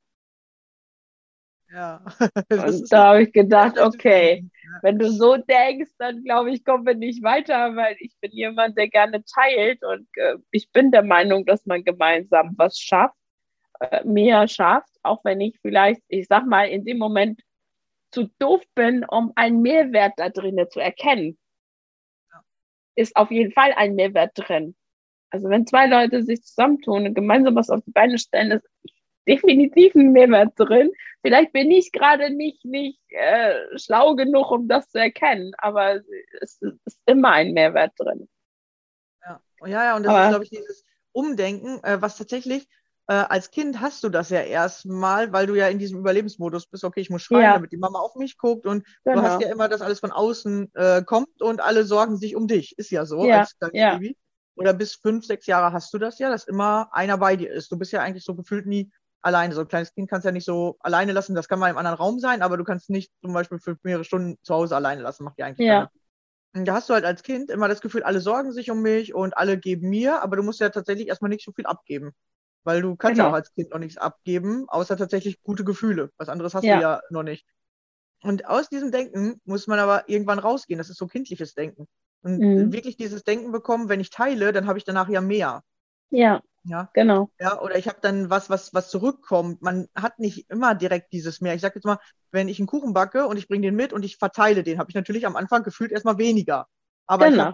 Ja. [laughs] Und da habe ich gedacht, okay, wenn du so denkst, dann glaube ich, kommen wir nicht weiter, weil ich bin jemand, der gerne teilt und äh, ich bin der Meinung, dass man gemeinsam was schafft, äh, mehr schafft, auch wenn ich vielleicht, ich sag mal, in dem Moment zu doof bin, um einen Mehrwert da drinnen zu erkennen. Ist auf jeden Fall ein Mehrwert drin. Also wenn zwei Leute sich zusammentun und gemeinsam was auf die Beine stellen, ist definitiv ein Mehrwert drin. Vielleicht bin ich gerade nicht, nicht äh, schlau genug, um das zu erkennen, aber es ist immer ein Mehrwert drin. Ja, ja, ja, und das Aber- ist, glaube ich, dieses Umdenken, äh, was tatsächlich, äh, als Kind hast du das ja erstmal, weil du ja in diesem Überlebensmodus bist, okay, ich muss schreien, Ja. damit die Mama auf mich guckt und du Genau. hast ja immer, dass alles von außen äh, kommt und alle sorgen sich um dich. Ist ja so Ja, als kleines ja. Baby. Oder bis fünf, sechs Jahre hast du das ja, dass immer einer bei dir ist. Du bist ja eigentlich so gefühlt nie alleine. So ein kleines Kind kannst du ja nicht so alleine lassen. Das kann mal im anderen Raum sein, aber du kannst nicht zum Beispiel für mehrere Stunden zu Hause alleine lassen. Macht ja eigentlich Ja. keiner. Und da hast du halt als Kind immer das Gefühl, alle sorgen sich um mich und alle geben mir, aber du musst ja tatsächlich erstmal nicht so viel abgeben. Weil du kannst ja Genau. auch als Kind noch nichts abgeben, außer tatsächlich gute Gefühle. Was anderes hast Ja. du ja noch nicht. Und aus diesem Denken muss man aber irgendwann rausgehen. Das ist so kindliches Denken. Und Mhm. wirklich dieses Denken bekommen, wenn ich teile, dann habe ich danach ja mehr. Ja, Ja, genau. ja, oder ich habe dann was, was, was zurückkommt. Man hat nicht immer direkt dieses mehr. Ich sage jetzt mal, wenn ich einen Kuchen backe und ich bringe den mit und ich verteile den, habe ich natürlich am Anfang gefühlt erstmal weniger. Aber ich Genau. habe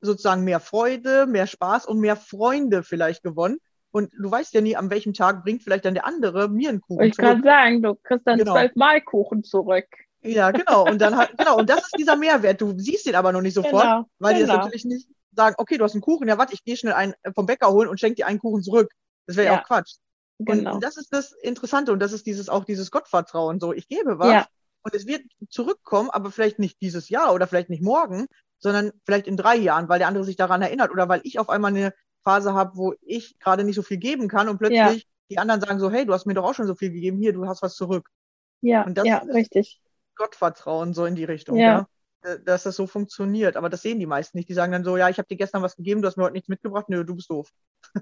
sozusagen mehr Freude, mehr Spaß und mehr Freunde vielleicht gewonnen. Und du weißt ja nie, an welchem Tag bringt vielleicht dann der andere mir einen Kuchen ich zurück. gerade sagen, du kriegst dann Genau. zwölf Mal Kuchen zurück. Ja, genau. Und dann hat, genau, und das ist dieser Mehrwert. Du siehst den aber noch nicht sofort, Genau, weil die genau. natürlich nicht sagen, okay, du hast einen Kuchen, ja, warte, ich gehe schnell einen äh, vom Bäcker holen und schenke dir einen Kuchen zurück. Das wäre ja Ja, auch Quatsch. Genau. Und das ist das Interessante und das ist dieses auch dieses Gottvertrauen. So, ich gebe was Ja. und es wird zurückkommen, aber vielleicht nicht dieses Jahr oder vielleicht nicht morgen, sondern vielleicht in drei Jahren, weil der andere sich daran erinnert oder weil ich auf einmal eine Phase habe, wo ich gerade nicht so viel geben kann und plötzlich die anderen sagen so, hey, du hast mir doch auch schon so viel gegeben, hier, du hast was zurück. Ja, Und das ja, ist- richtig. Gottvertrauen so in die Richtung, Ja. ja. Dass das so funktioniert. Aber das sehen die meisten nicht. Die sagen dann so, ja, ich habe dir gestern was gegeben, du hast mir heute nichts mitgebracht, nö, du bist doof.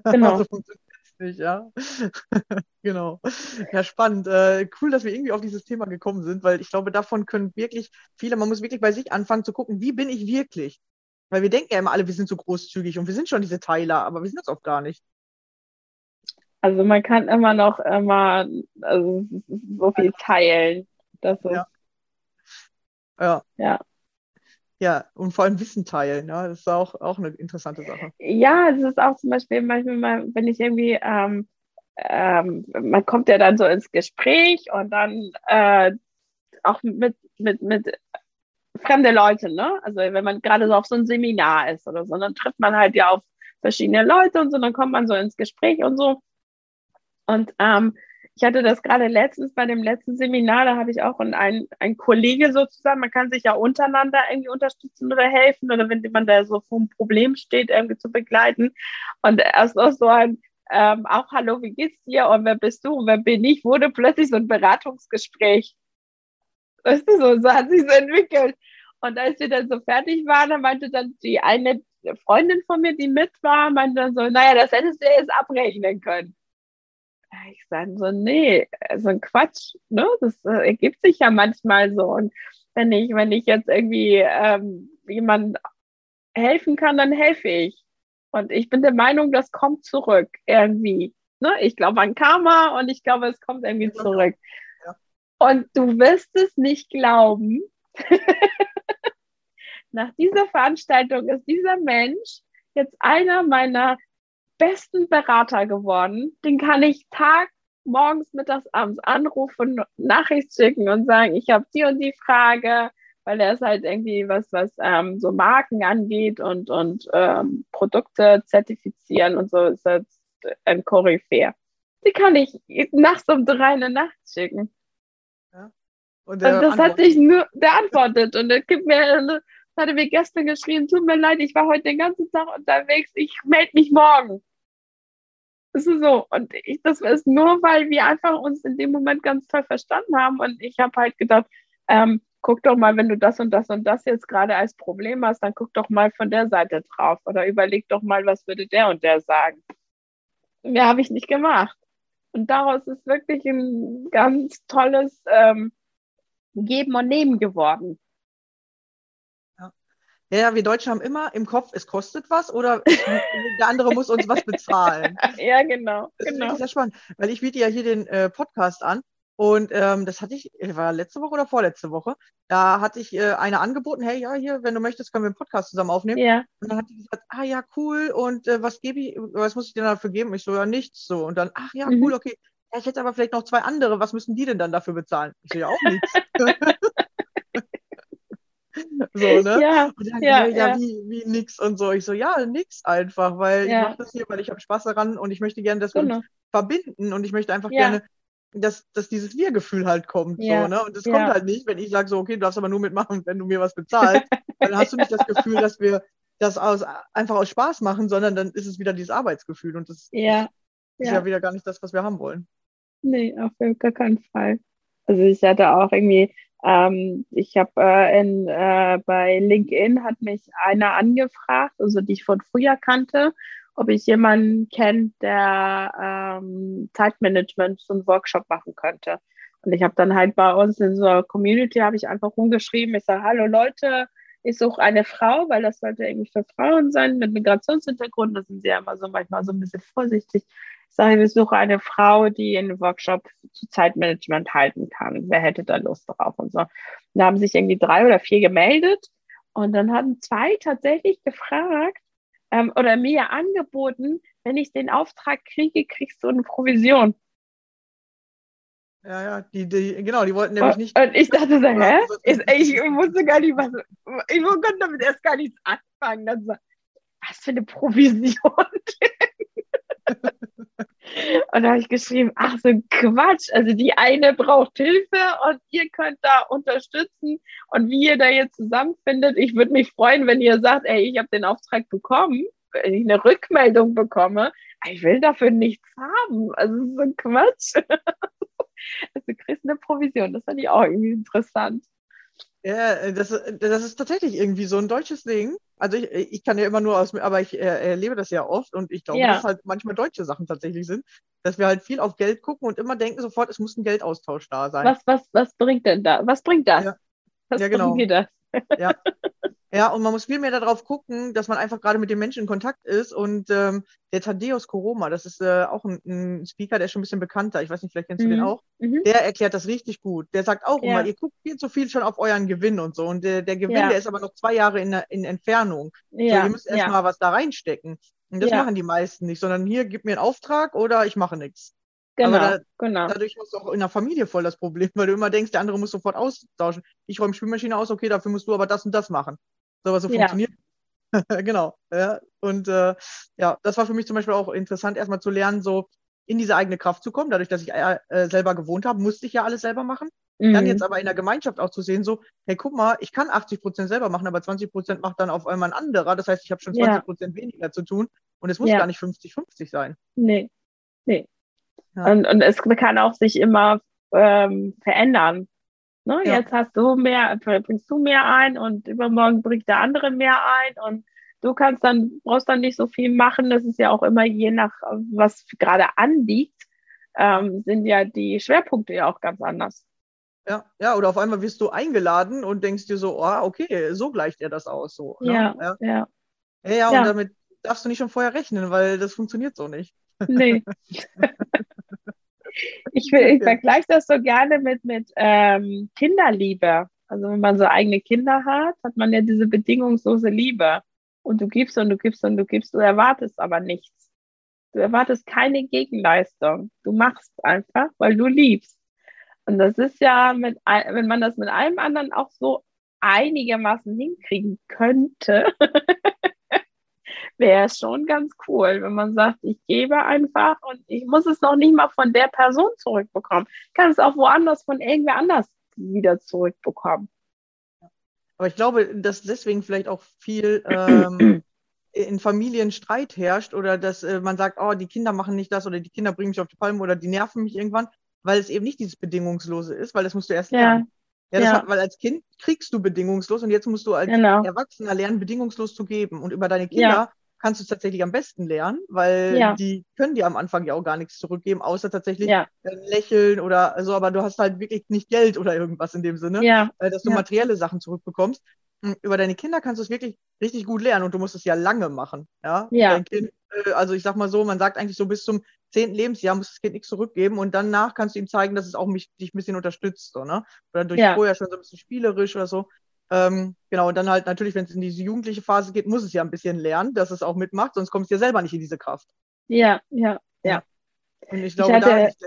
Genau. [laughs] so funktioniert es nicht, ja. [laughs] genau. Ja, spannend. Äh, cool, dass wir irgendwie auf dieses Thema gekommen sind, weil ich glaube, davon können wirklich viele, man muss wirklich bei sich anfangen zu gucken, wie bin ich wirklich? Weil wir denken ja immer alle, wir sind so großzügig und wir sind schon diese Teiler, aber wir sind das oft gar nicht. Also man kann immer noch immer also so viel teilen. Das ist, Ja. Ja. Ja. Ja, und vor allem Wissen teilen, ja, das ist auch, auch eine interessante Sache. Ja, es ist auch zum Beispiel manchmal, mal, wenn ich irgendwie, ähm, ähm, man kommt ja dann so ins Gespräch und dann äh, auch mit, mit, mit fremde Leute, ne? Also wenn man gerade so auf so ein Seminar ist oder so, dann trifft man halt ja auf verschiedene Leute und so, dann kommt man so ins Gespräch und so. Und ähm, ich hatte das gerade letztens bei dem letzten Seminar, da habe ich auch ein, ein Kollege sozusagen, man kann sich ja untereinander irgendwie unterstützen oder helfen oder wenn jemand da so vor einem Problem steht, irgendwie zu begleiten. Und erst noch so ein, ähm, auch hallo, wie geht's dir und wer bist du und wer bin ich, wurde plötzlich so ein Beratungsgespräch. Weißt du, so, so hat sich so entwickelt. Und als wir dann so fertig waren, dann meinte dann die eine Freundin von mir, die mit war, meinte dann so, naja, das hättest du jetzt abrechnen können. Ich sage so, nee, so ein Quatsch, ne? Das äh, ergibt sich ja manchmal so. Und wenn ich, wenn ich jetzt irgendwie ähm, jemandem helfen kann, dann helfe ich. Und ich bin der Meinung, das kommt zurück irgendwie. Ne? Ich glaube an Karma und ich glaube, es kommt irgendwie Ja. zurück. Ja. Und du wirst es nicht glauben. [laughs] Nach dieser Veranstaltung ist dieser Mensch jetzt einer meiner besten Berater geworden. Den kann ich Tag, morgens, mittags, abends anrufen, Nachricht schicken und sagen, ich habe die und die Frage, weil er ist halt irgendwie was, was ähm, so Marken angeht und, und ähm, Produkte zertifizieren und so ist er ein Koryphäe. Die kann ich nachts um drei in der Nacht schicken. Und, Und der das hat antwortet- sich nur, der antwortet und der gibt mir, das hat er mir gestern geschrieben, tut mir leid, ich war heute den ganzen Tag unterwegs, ich melde mich morgen. Das ist so. Und ich, das ist nur, weil wir einfach uns in dem Moment ganz toll verstanden haben. Und ich habe halt gedacht, ähm, guck doch mal, wenn du das und das und das jetzt gerade als Problem hast, dann guck doch mal von der Seite drauf oder überleg doch mal, was würde der und der sagen. Mehr habe ich nicht gemacht. Und daraus ist wirklich ein ganz tolles ähm, Geben und Nehmen geworden. Ja, wir Deutschen haben immer im Kopf, es kostet was oder [laughs] der andere muss uns was bezahlen. [laughs] ja, genau. Das ist genau. wirklich sehr spannend, weil ich biete ja hier den äh, Podcast an und ähm, das hatte ich, äh, war letzte Woche oder vorletzte Woche, da hatte ich äh, eine angeboten, hey, ja, hier, wenn du möchtest, können wir einen Podcast zusammen aufnehmen. Ja, Und dann hat die gesagt, ah ja, cool, und äh, was gebe ich, was muss ich denn dafür geben? Ich so, ja, nichts so. Und dann, ach ja, Mhm. cool, okay. Ja, ich hätte aber vielleicht noch zwei andere, was müssen die denn dann dafür bezahlen? Ich so, ja, auch nichts. [laughs] [laughs] so, ne? ja, Und dann, Ja, ja, ja, ja. Wie, wie nix und so. Ich so, ja, nix einfach, weil Ja. ich mache das hier, weil ich habe Spaß daran und ich möchte gerne, dass wir genau. uns verbinden und ich möchte einfach gerne, dass, dass dieses Wir-Gefühl halt kommt. So, ne? Und das kommt halt nicht, wenn ich sage so, okay, du darfst aber nur mitmachen, wenn du mir was bezahlst. [laughs] dann hast du nicht das Gefühl, dass wir das aus, einfach aus Spaß machen, sondern dann ist es wieder dieses Arbeitsgefühl und das Ja, ist ja. ja. wieder gar nicht das, was wir haben wollen. Nee, auf gar keinen Fall. Also ich hatte auch irgendwie, ähm, ich habe äh, in, äh, bei LinkedIn hat mich einer angefragt, also die ich von früher kannte, ob ich jemanden kenne, der ähm, Zeitmanagement so einen Workshop machen könnte. Und ich habe dann halt bei uns in so einer Community habe ich einfach rumgeschrieben, ich sage, hallo Leute, ich suche eine Frau, weil das sollte irgendwie für Frauen sein mit Migrationshintergrund. Da sind sie ja immer so manchmal so ein bisschen vorsichtig. Ich sage, ich suche eine Frau, die einen Workshop zu Zeitmanagement halten kann. Wer hätte da Lust drauf und so. Und da haben sich irgendwie drei oder vier gemeldet und dann hatten zwei tatsächlich gefragt ähm, oder mir angeboten, wenn ich den Auftrag kriege, kriegst du eine Provision. Ja, ja, die, die, genau, die wollten nämlich nicht. Und ich dachte so, hä? Was- Ich, ich wusste gar nicht, was. Ich konnte damit erst gar nichts anfangen. Dann so, was für eine Provision. [laughs] Und da habe ich geschrieben, ach so Quatsch. Also die eine braucht Hilfe und ihr könnt da unterstützen. Und wie ihr da jetzt zusammenfindet, ich würde mich freuen, wenn ihr sagt, ey, ich habe den Auftrag bekommen, wenn ich eine Rückmeldung bekomme. Ich will dafür nichts haben. Also so Quatsch. [laughs] Also du kriegst eine Provision. Das fand ich auch irgendwie interessant. Ja, äh, das, das ist tatsächlich irgendwie so ein deutsches Ding. Also ich, ich kann ja immer nur aus, aber ich äh, erlebe das ja oft und ich glaube, Ja. dass halt manchmal deutsche Sachen tatsächlich sind, dass wir halt viel auf Geld gucken und immer denken sofort, es muss ein Geldaustausch da sein. Was, was, was bringt denn da? Was bringt das? Ja. Was Ja, genau. bringt dir das? Ja, und man muss viel mehr darauf gucken, dass man einfach gerade mit den Menschen in Kontakt ist. Und ähm, der Thaddeus Koroma, das ist äh, auch ein, ein Speaker, der ist schon ein bisschen bekannter. Ich weiß nicht, vielleicht kennst du den Mhm. auch. Mhm. Der erklärt das richtig gut. Der sagt auch Ja. immer, ihr guckt viel zu viel schon auf euren Gewinn und so. Und der, der Gewinn, Ja. der ist aber noch zwei Jahre in, in Entfernung. So, Ja, ihr müsst erst ja, mal was da reinstecken. Und das Ja. machen die meisten nicht, sondern hier, gib mir einen Auftrag oder ich mache nichts. Genau, da- genau. Dadurch hast du auch in der Familie voll das Problem, [laughs] weil du immer denkst, der andere muss sofort austauschen. Ich räume Spülmaschine aus, okay, dafür musst du aber das und das machen. So, aber so Ja. funktioniert. [laughs] genau. Ja. Und äh, ja, das war für mich zum Beispiel auch interessant, erstmal zu lernen, so in diese eigene Kraft zu kommen. Dadurch, dass ich äh, äh, selber gewohnt habe, musste ich ja alles selber machen. Dann Mhm. jetzt aber in der Gemeinschaft auch zu sehen, so, hey, guck mal, ich kann 80 Prozent selber machen, aber 20 Prozent macht dann auf einmal ein anderer. Das heißt, ich habe schon Ja. 20 Prozent weniger zu tun und es muss Ja. gar nicht 50-50 sein. Nee, nee. Ja. Und, und es kann auch sich immer ähm, verändern. Ne? Ja. Jetzt hast du mehr, bringst du mehr ein und übermorgen bringt der andere mehr ein und du kannst dann, brauchst dann nicht so viel machen. Das ist ja auch immer je nach, was gerade anliegt, ähm, sind ja die Schwerpunkte ja auch ganz anders. Ja, ja, oder auf einmal wirst du eingeladen und denkst dir so, ah, okay, so gleicht er das aus. So, ne? Ja. Ja, ja, Ja. und damit darfst du nicht schon vorher rechnen, weil das funktioniert so nicht. Nee. ich will, ich vergleiche das so gerne mit, mit ähm, Kinderliebe. Also wenn man so eigene Kinder hat, hat man ja diese bedingungslose Liebe. Und du gibst und du gibst und du gibst, du erwartest aber nichts. Du erwartest keine Gegenleistung. Du machst einfach, weil du liebst. Und das ist ja, mit, wenn man das mit allem anderen auch so einigermaßen hinkriegen könnte, [laughs] wäre schon ganz cool, wenn man sagt, ich gebe einfach und ich muss es noch nicht mal von der Person zurückbekommen. Ich kann es auch woanders von irgendwer anders wieder zurückbekommen. Aber ich glaube, dass deswegen vielleicht auch viel ähm, [clears throat] in Familien Streit herrscht oder dass äh, man sagt, oh, die Kinder machen nicht das oder die Kinder bringen mich auf die Palme oder die nerven mich irgendwann, weil es eben nicht dieses Bedingungslose ist, weil das musst du erst Ja. lernen. Ja, das Ja. Hat, weil als Kind kriegst du bedingungslos und jetzt musst du als Genau. Erwachsener lernen, bedingungslos zu geben. Und über deine Kinder Ja. Kannst du es tatsächlich am besten lernen, weil Ja. die können dir am Anfang ja auch gar nichts zurückgeben, außer tatsächlich Ja, ein Lächeln oder so, aber du hast halt wirklich nicht Geld oder irgendwas in dem Sinne ja, äh, dass du materielle Sachen zurückbekommst. Mm, Über deine Kinder kannst du es wirklich richtig gut lernen und du musst es ja lange machen. Ja. Ja. Dein kind, äh, also ich sag mal so, man sagt eigentlich so bis zum zehnten Lebensjahr muss das Kind nichts zurückgeben und danach kannst du ihm zeigen, dass es auch mich, dich ein bisschen unterstützt. So, ne? Oder durch Ja. vorher schon so ein bisschen spielerisch oder so. Ähm, genau, und dann halt natürlich, wenn es in diese jugendliche Phase geht, muss es ja ein bisschen lernen, dass es auch mitmacht, sonst kommst du ja selber nicht in diese Kraft. ja, ja, Und ich glaube, hatte- da ist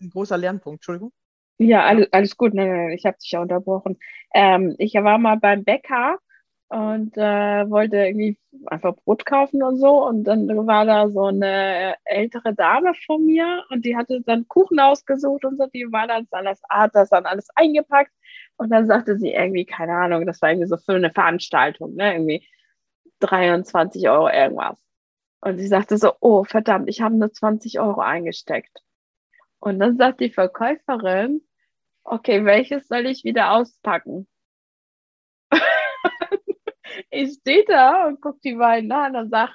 ein großer Lernpunkt. Entschuldigung. ja, alles, alles gut. Nein, nein, nein, ich habe dich ja unterbrochen. Ähm, ich war mal beim Bäcker und äh, wollte irgendwie einfach Brot kaufen und so. Und dann war da so eine ältere Dame von mir und die hatte dann Kuchen ausgesucht und so. Die war dann alles, hat das dann alles eingepackt. Und dann sagte sie irgendwie, keine Ahnung, das war irgendwie so für eine Veranstaltung, ne? Irgendwie 23 Euro irgendwas. Und sie sagte so, oh verdammt, ich habe nur 20 Euro eingesteckt. Und dann sagt die Verkäuferin, okay, welches soll ich wieder auspacken? Ich stehe da und gucke die beiden an und sage,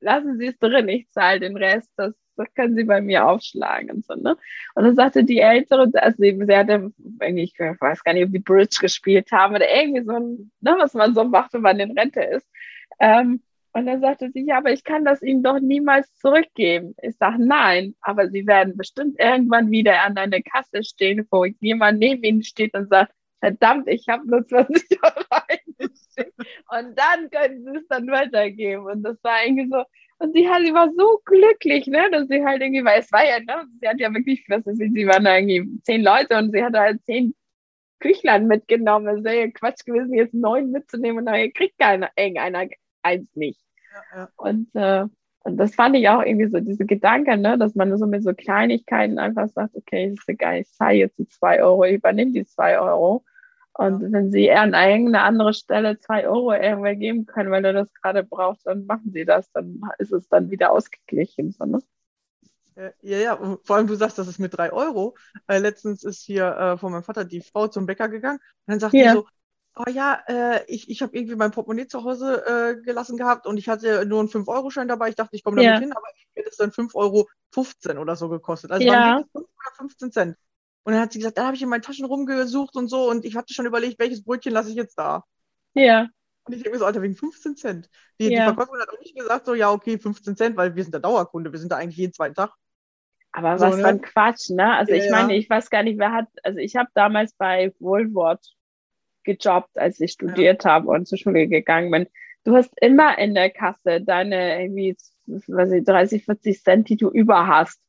lassen Sie es drin, ich zahle den Rest, das, das können Sie bei mir aufschlagen und so, ne? Und dann sagte die Ältere, also sie, sie hatte ich weiß gar nicht, ob die Bridge gespielt haben oder irgendwie so ein, ne, was man so macht, wenn man in Rente ist. Ähm, und dann sagte sie, ja, aber ich kann das Ihnen doch niemals zurückgeben. Ich sage, nein, aber Sie werden bestimmt irgendwann wieder an einer Kasse stehen, wo jemand neben Ihnen steht und sagt, verdammt, ich habe nur 20 [laughs] Euro eingesteckt. Und dann können Sie es dann weitergeben. Und das war irgendwie so, und sie, hat, sie war so glücklich, ne, dass sie halt irgendwie, weil es war ja, ne, sie hat ja wirklich, was ist, sie waren da irgendwie zehn Leute und sie hatte halt zehn Küchlein mitgenommen. Es wäre ja Quatsch gewesen, jetzt neun mitzunehmen und nachher kriegt keiner, irgendeiner eins nicht. Ja, ja. Und, äh, und das fand ich auch irgendwie so, diese Gedanken, ne, dass man so mit so Kleinigkeiten einfach sagt, okay, ist egal, ich zahle jetzt die zwei Euro, ich übernehme die zwei Euro. Und wenn sie an irgendeine andere Stelle zwei Euro irgendwer geben können, weil er das gerade braucht, dann machen sie das, dann ist es dann wieder ausgeglichen. So, ne? Äh, Ja, ja, und vor allem du sagst, das ist mit drei Euro. Äh, letztens ist hier äh, von meinem Vater die Frau zum Bäcker gegangen und dann sagt Ja. die so, oh ja, äh, ich, ich habe irgendwie mein Portemonnaie zu Hause äh, gelassen gehabt und ich hatte nur einen 5-Euro-Schein dabei. Ich dachte, ich komme damit Ja. hin, aber ich hätte es dann 5,15 Euro oder so gekostet. Also Ja. waren wirklich 5 oder 15 Cent. Und dann hat sie gesagt, dann habe ich in meinen Taschen rumgesucht und so und ich hatte schon überlegt, welches Brötchen lasse ich jetzt da. Ja, Und ich denke mir so, Alter, wegen 15 Cent. Die, die Ja. Verkäuferin hat auch nicht gesagt, so, ja, okay, 15 Cent, weil wir sind der Dauerkunde, wir sind da eigentlich jeden zweiten Tag. aber So, was ne? für ein Quatsch, ne? Also Ja, ich ja. meine, ich weiß gar nicht, wer hat, also ich habe damals bei Woolworth gejobbt, als ich studiert habe und zur Schule gegangen bin. Du hast immer in der Kasse deine irgendwie, was ich, 30, 40 Cent, die du über hast.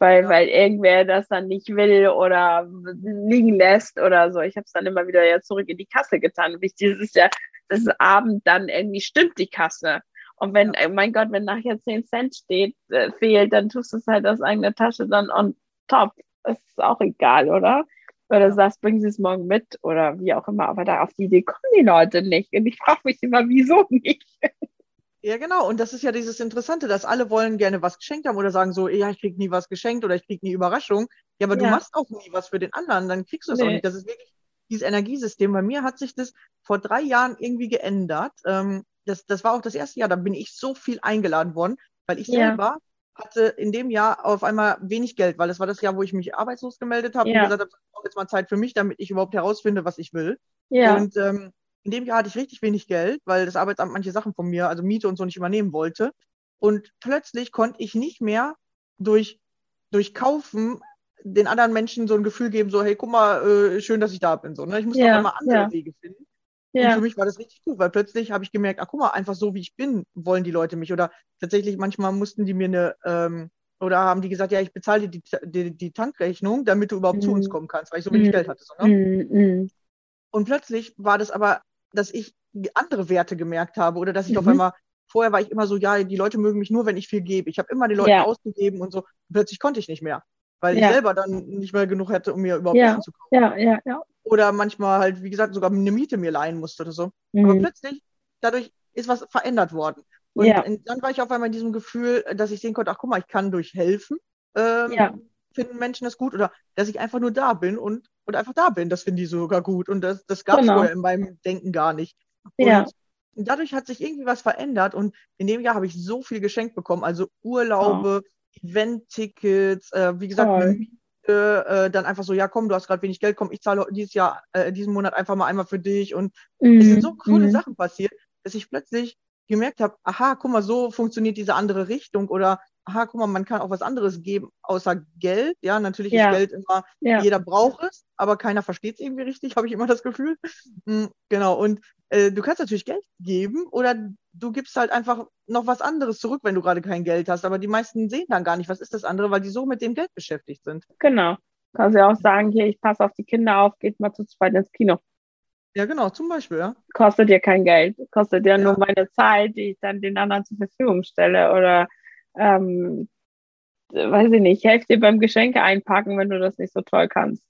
Weil, Ja. weil irgendwer das dann nicht will oder liegen lässt oder so. Ich habe es dann immer wieder ja zurück in die Kasse getan. Wichtig ist ja, dass Abend dann irgendwie stimmt die Kasse. Und wenn, äh, mein Gott, wenn nachher 10 Cent steht, äh, fehlt, dann tust du es halt aus eigener Tasche dann on top. Das ist auch egal, oder? Oder Ja. sagst, bringen sie es morgen mit oder wie auch immer. Aber da auf die Idee kommen die Leute nicht. Und ich frage mich immer, wieso nicht? [laughs] Ja, genau. Und das ist ja dieses Interessante, dass alle wollen gerne was geschenkt haben oder sagen so, ja, ich krieg nie was geschenkt oder ich krieg nie Überraschung. Ja, aber du Ja. machst auch nie was für den anderen, dann kriegst du es auch Nee. nicht. Das ist wirklich dieses Energiesystem. Bei mir hat sich das vor drei Jahren irgendwie geändert. Ähm, das, das war auch das erste Jahr, da bin ich so viel eingeladen worden, weil ich Ja. selber hatte in dem Jahr auf einmal wenig Geld, weil das war das Jahr, wo ich mich arbeitslos gemeldet habe Ja. und gesagt habe, ich brauche jetzt mal Zeit für mich, damit ich überhaupt herausfinde, was ich will. Ja, Und ähm, in dem Jahr hatte ich richtig wenig Geld, weil das Arbeitsamt manche Sachen von mir, also Miete und so, nicht übernehmen wollte. Und plötzlich konnte ich nicht mehr durch, durch Kaufen den anderen Menschen so ein Gefühl geben, so, hey, guck mal, äh, schön, dass ich da bin. So, ne? Ich musste Ja, immer andere ja. Wege finden. Und ja, für mich war das richtig gut, weil plötzlich habe ich gemerkt, ach guck mal, einfach so wie ich bin, wollen die Leute mich. Oder tatsächlich manchmal mussten die mir eine, ähm, oder haben die gesagt, ja, ich bezahle dir die, die, die Tankrechnung, damit du überhaupt zu uns Mhm. kommen kannst, weil ich so wenig Mhm. Geld hatte. So, ne? mm, mm. Und plötzlich war das aber, dass ich andere Werte gemerkt habe oder dass ich auf Mhm. einmal vorher war ich immer so, ja, die Leute mögen mich nur, wenn ich viel gebe. Ich habe immer den Leuten Ja. ausgegeben und so. Plötzlich konnte ich nicht mehr, weil Ja. ich selber dann nicht mehr genug hätte, um mir überhaupt Ja. Zu kaufen. Ja, ja, ja. Oder manchmal halt, wie gesagt, sogar eine Miete mir leihen musste oder so. Aber Mhm. plötzlich, dadurch ist was verändert worden. Und Ja. dann war ich auf einmal in diesem Gefühl, dass ich sehen konnte, ach guck mal, ich kann durch helfen, ähm, Ja. Finden Menschen das gut oder dass ich einfach nur da bin und, und einfach da bin, das finden die sogar gut. Und das, das gab es Genau. vorher in meinem Denken gar nicht. Und Ja. dadurch hat sich irgendwie was verändert und in dem Jahr habe ich so viel geschenkt bekommen, also Urlaube, Event-Tickets, äh, wie gesagt, Miete, äh, dann einfach so, ja komm, du hast gerade wenig Geld, komm, ich zahle dieses Jahr, äh, diesen Monat einfach mal einmal für dich und es sind so coole Mhm. Sachen passiert, dass ich plötzlich gemerkt habe, aha, guck mal, so funktioniert diese andere Richtung oder aha, guck mal, man kann auch was anderes geben, außer Geld. Ja, natürlich Ja. ist Geld immer, Ja. jeder braucht es, aber keiner versteht es irgendwie richtig, [laughs] habe ich immer das Gefühl. Mm, Genau, und äh, du kannst natürlich Geld geben oder du gibst halt einfach noch was anderes zurück, wenn du gerade kein Geld hast. Aber die meisten sehen dann gar nicht, was ist das andere, weil die so mit dem Geld beschäftigt sind. Genau. Kannst ja auch sagen, hier, ich passe auf die Kinder auf, geht mal zu zweit ins Kino. Ja, genau, zum Beispiel, ja. Kostet dir kein Geld, kostet dir Ja. nur meine Zeit, die ich dann den anderen zur Verfügung stelle. Oder ähm, weiß ich nicht, helf dir beim Geschenke einpacken, wenn du das nicht so toll kannst.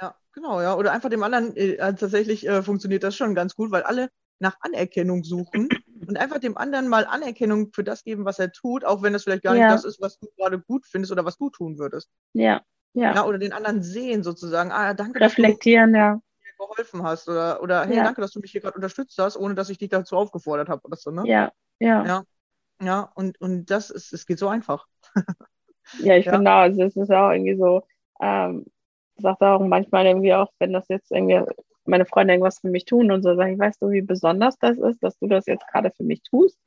Ja, genau, ja. Oder einfach dem anderen, äh, äh, tatsächlich äh, funktioniert das schon ganz gut, weil alle nach Anerkennung suchen [clears throat] und einfach dem anderen mal Anerkennung für das geben, was er tut, auch wenn das vielleicht gar Ja. nicht das ist, was du gerade gut findest oder was du tun würdest. Ja, ja. Ja, oder den anderen sehen sozusagen. Ah, danke, dass du Reflektieren, ja. mir geholfen hast. Oder, oder hey, Ja. danke, dass du mich hier gerade unterstützt hast, ohne dass ich dich dazu aufgefordert habe oder so, ne? Ja, ja. Ja. Ja, und, und das ist, es geht so einfach. [laughs] Ja, ich Ja. finde auch, also es ist auch irgendwie so, ähm, sagt auch manchmal irgendwie auch, wenn das jetzt irgendwie meine Freunde irgendwas für mich tun und so, sage ich, weißt du, wie besonders das ist, dass du das jetzt gerade für mich tust?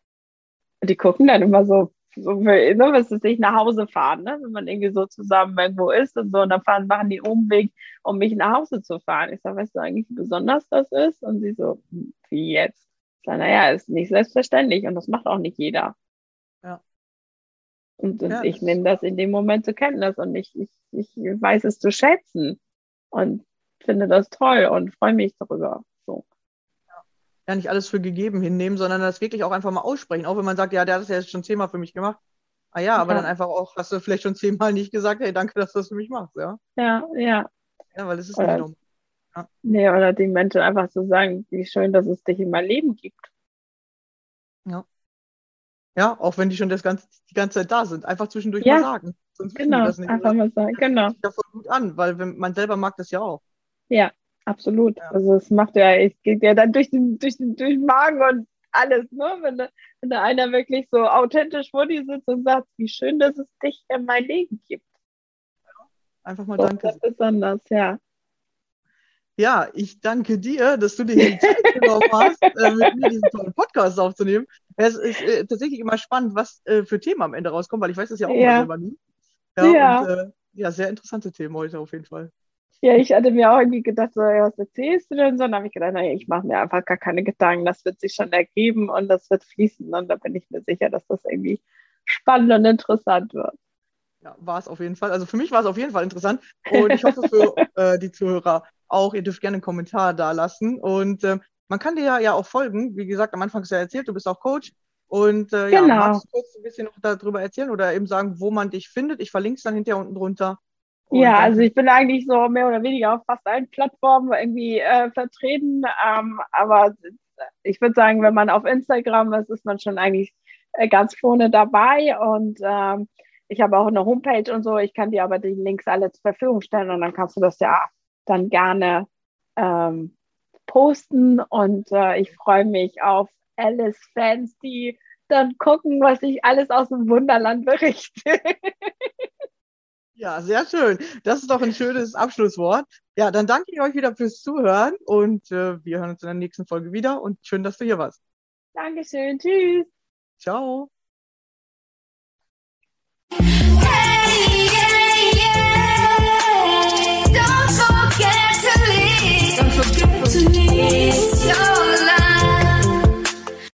Und die gucken dann immer so, so ne, was ist nicht nach Hause fahren, ne? wenn man irgendwie so zusammen irgendwo ist und so, und dann fahren, machen die Umweg, um mich nach Hause zu fahren. Ich sage, weißt du eigentlich, wie besonders das ist? Und sie so, "Hm, wie jetzt? Ich sage, naja, ist nicht selbstverständlich und das macht auch nicht jeder. Ja. Und, und Ja, ich nehme das in dem Moment zur Kenntnis und ich, ich, ich weiß es zu schätzen und finde das toll und freue mich darüber. So. Ja, nicht alles für gegeben hinnehmen, sondern das wirklich auch einfach mal aussprechen. Auch wenn man sagt, ja, der hat das ja jetzt schon zehnmal für mich gemacht. Ah ja, aber Ja. dann einfach auch, hast du vielleicht schon zehnmal nicht gesagt, hey, danke, dass du das für mich machst, ja. Ja, ja. Ja, weil es ist Oder- nicht normal. Nee, oder den Menschen einfach zu sagen, wie schön, dass es dich in meinem Leben gibt. Ja, auch wenn die schon das ganze, die ganze Zeit da sind. Einfach zwischendurch Ja. mal sagen. Sonst Genau, das nicht. einfach mal sagen, genau. das ja voll gut an, weil wenn, man selber mag das ja auch. Ja, absolut. Ja. Also es macht ja, es geht ja dann durch den, durch den, durch den Magen und alles, ne? Wenn da, wenn da einer wirklich so authentisch vor dir sitzt und sagt, wie schön, dass es dich in mein Leben gibt. Einfach mal Das danke. ist besonders, ja. Ja, ich danke dir, dass du dir die Zeit [laughs] genommen hast, äh, mit mir diesen tollen Podcast aufzunehmen. Es ist äh, tatsächlich immer spannend, was äh, für Themen am Ende rauskommen, weil ich weiß das ja auch Ja. selber nie. Ja, Ja. Und, äh, ja, sehr interessante Themen heute auf jeden Fall. Ja, ich hatte mir auch irgendwie gedacht, so, was erzählst du denn so? Dann habe ich gedacht, naja, ich mache mir einfach gar keine Gedanken, das wird sich schon ergeben und das wird fließen. Und da bin ich mir sicher, dass das irgendwie spannend und interessant wird. Ja, war es auf jeden Fall. Also für mich war es auf jeden Fall interessant. Und ich hoffe für [laughs] äh, die Zuhörer auch. Ihr dürft gerne einen Kommentar da lassen. Und ähm, man kann dir ja, ja auch folgen. Wie gesagt, am Anfang hast du ja erzählt, du bist auch Coach. Und äh, ja, Genau. magst du kurz ein bisschen noch darüber erzählen oder eben sagen, wo man dich findet? Ich verlinke es dann hinterher unten drunter. Und Ja, also ich bin eigentlich so mehr oder weniger auf fast allen Plattformen irgendwie äh, vertreten. Ähm, aber ich würde sagen, wenn man auf Instagram ist, ist man schon eigentlich äh, ganz vorne dabei. Und ähm, ich habe auch eine Homepage und so. Ich kann dir aber die Links alle zur Verfügung stellen und dann kannst du das ja dann gerne ähm, posten. Und äh, ich freue mich auf Alice-Fans, die dann gucken, was ich alles aus dem Wunderland berichte. [laughs] Ja, sehr schön. Das ist doch ein schönes Abschlusswort. Ja, dann danke ich euch wieder fürs Zuhören und äh, wir hören uns in der nächsten Folge wieder und schön, dass du hier warst. Dankeschön. Tschüss. Ciao. Peace.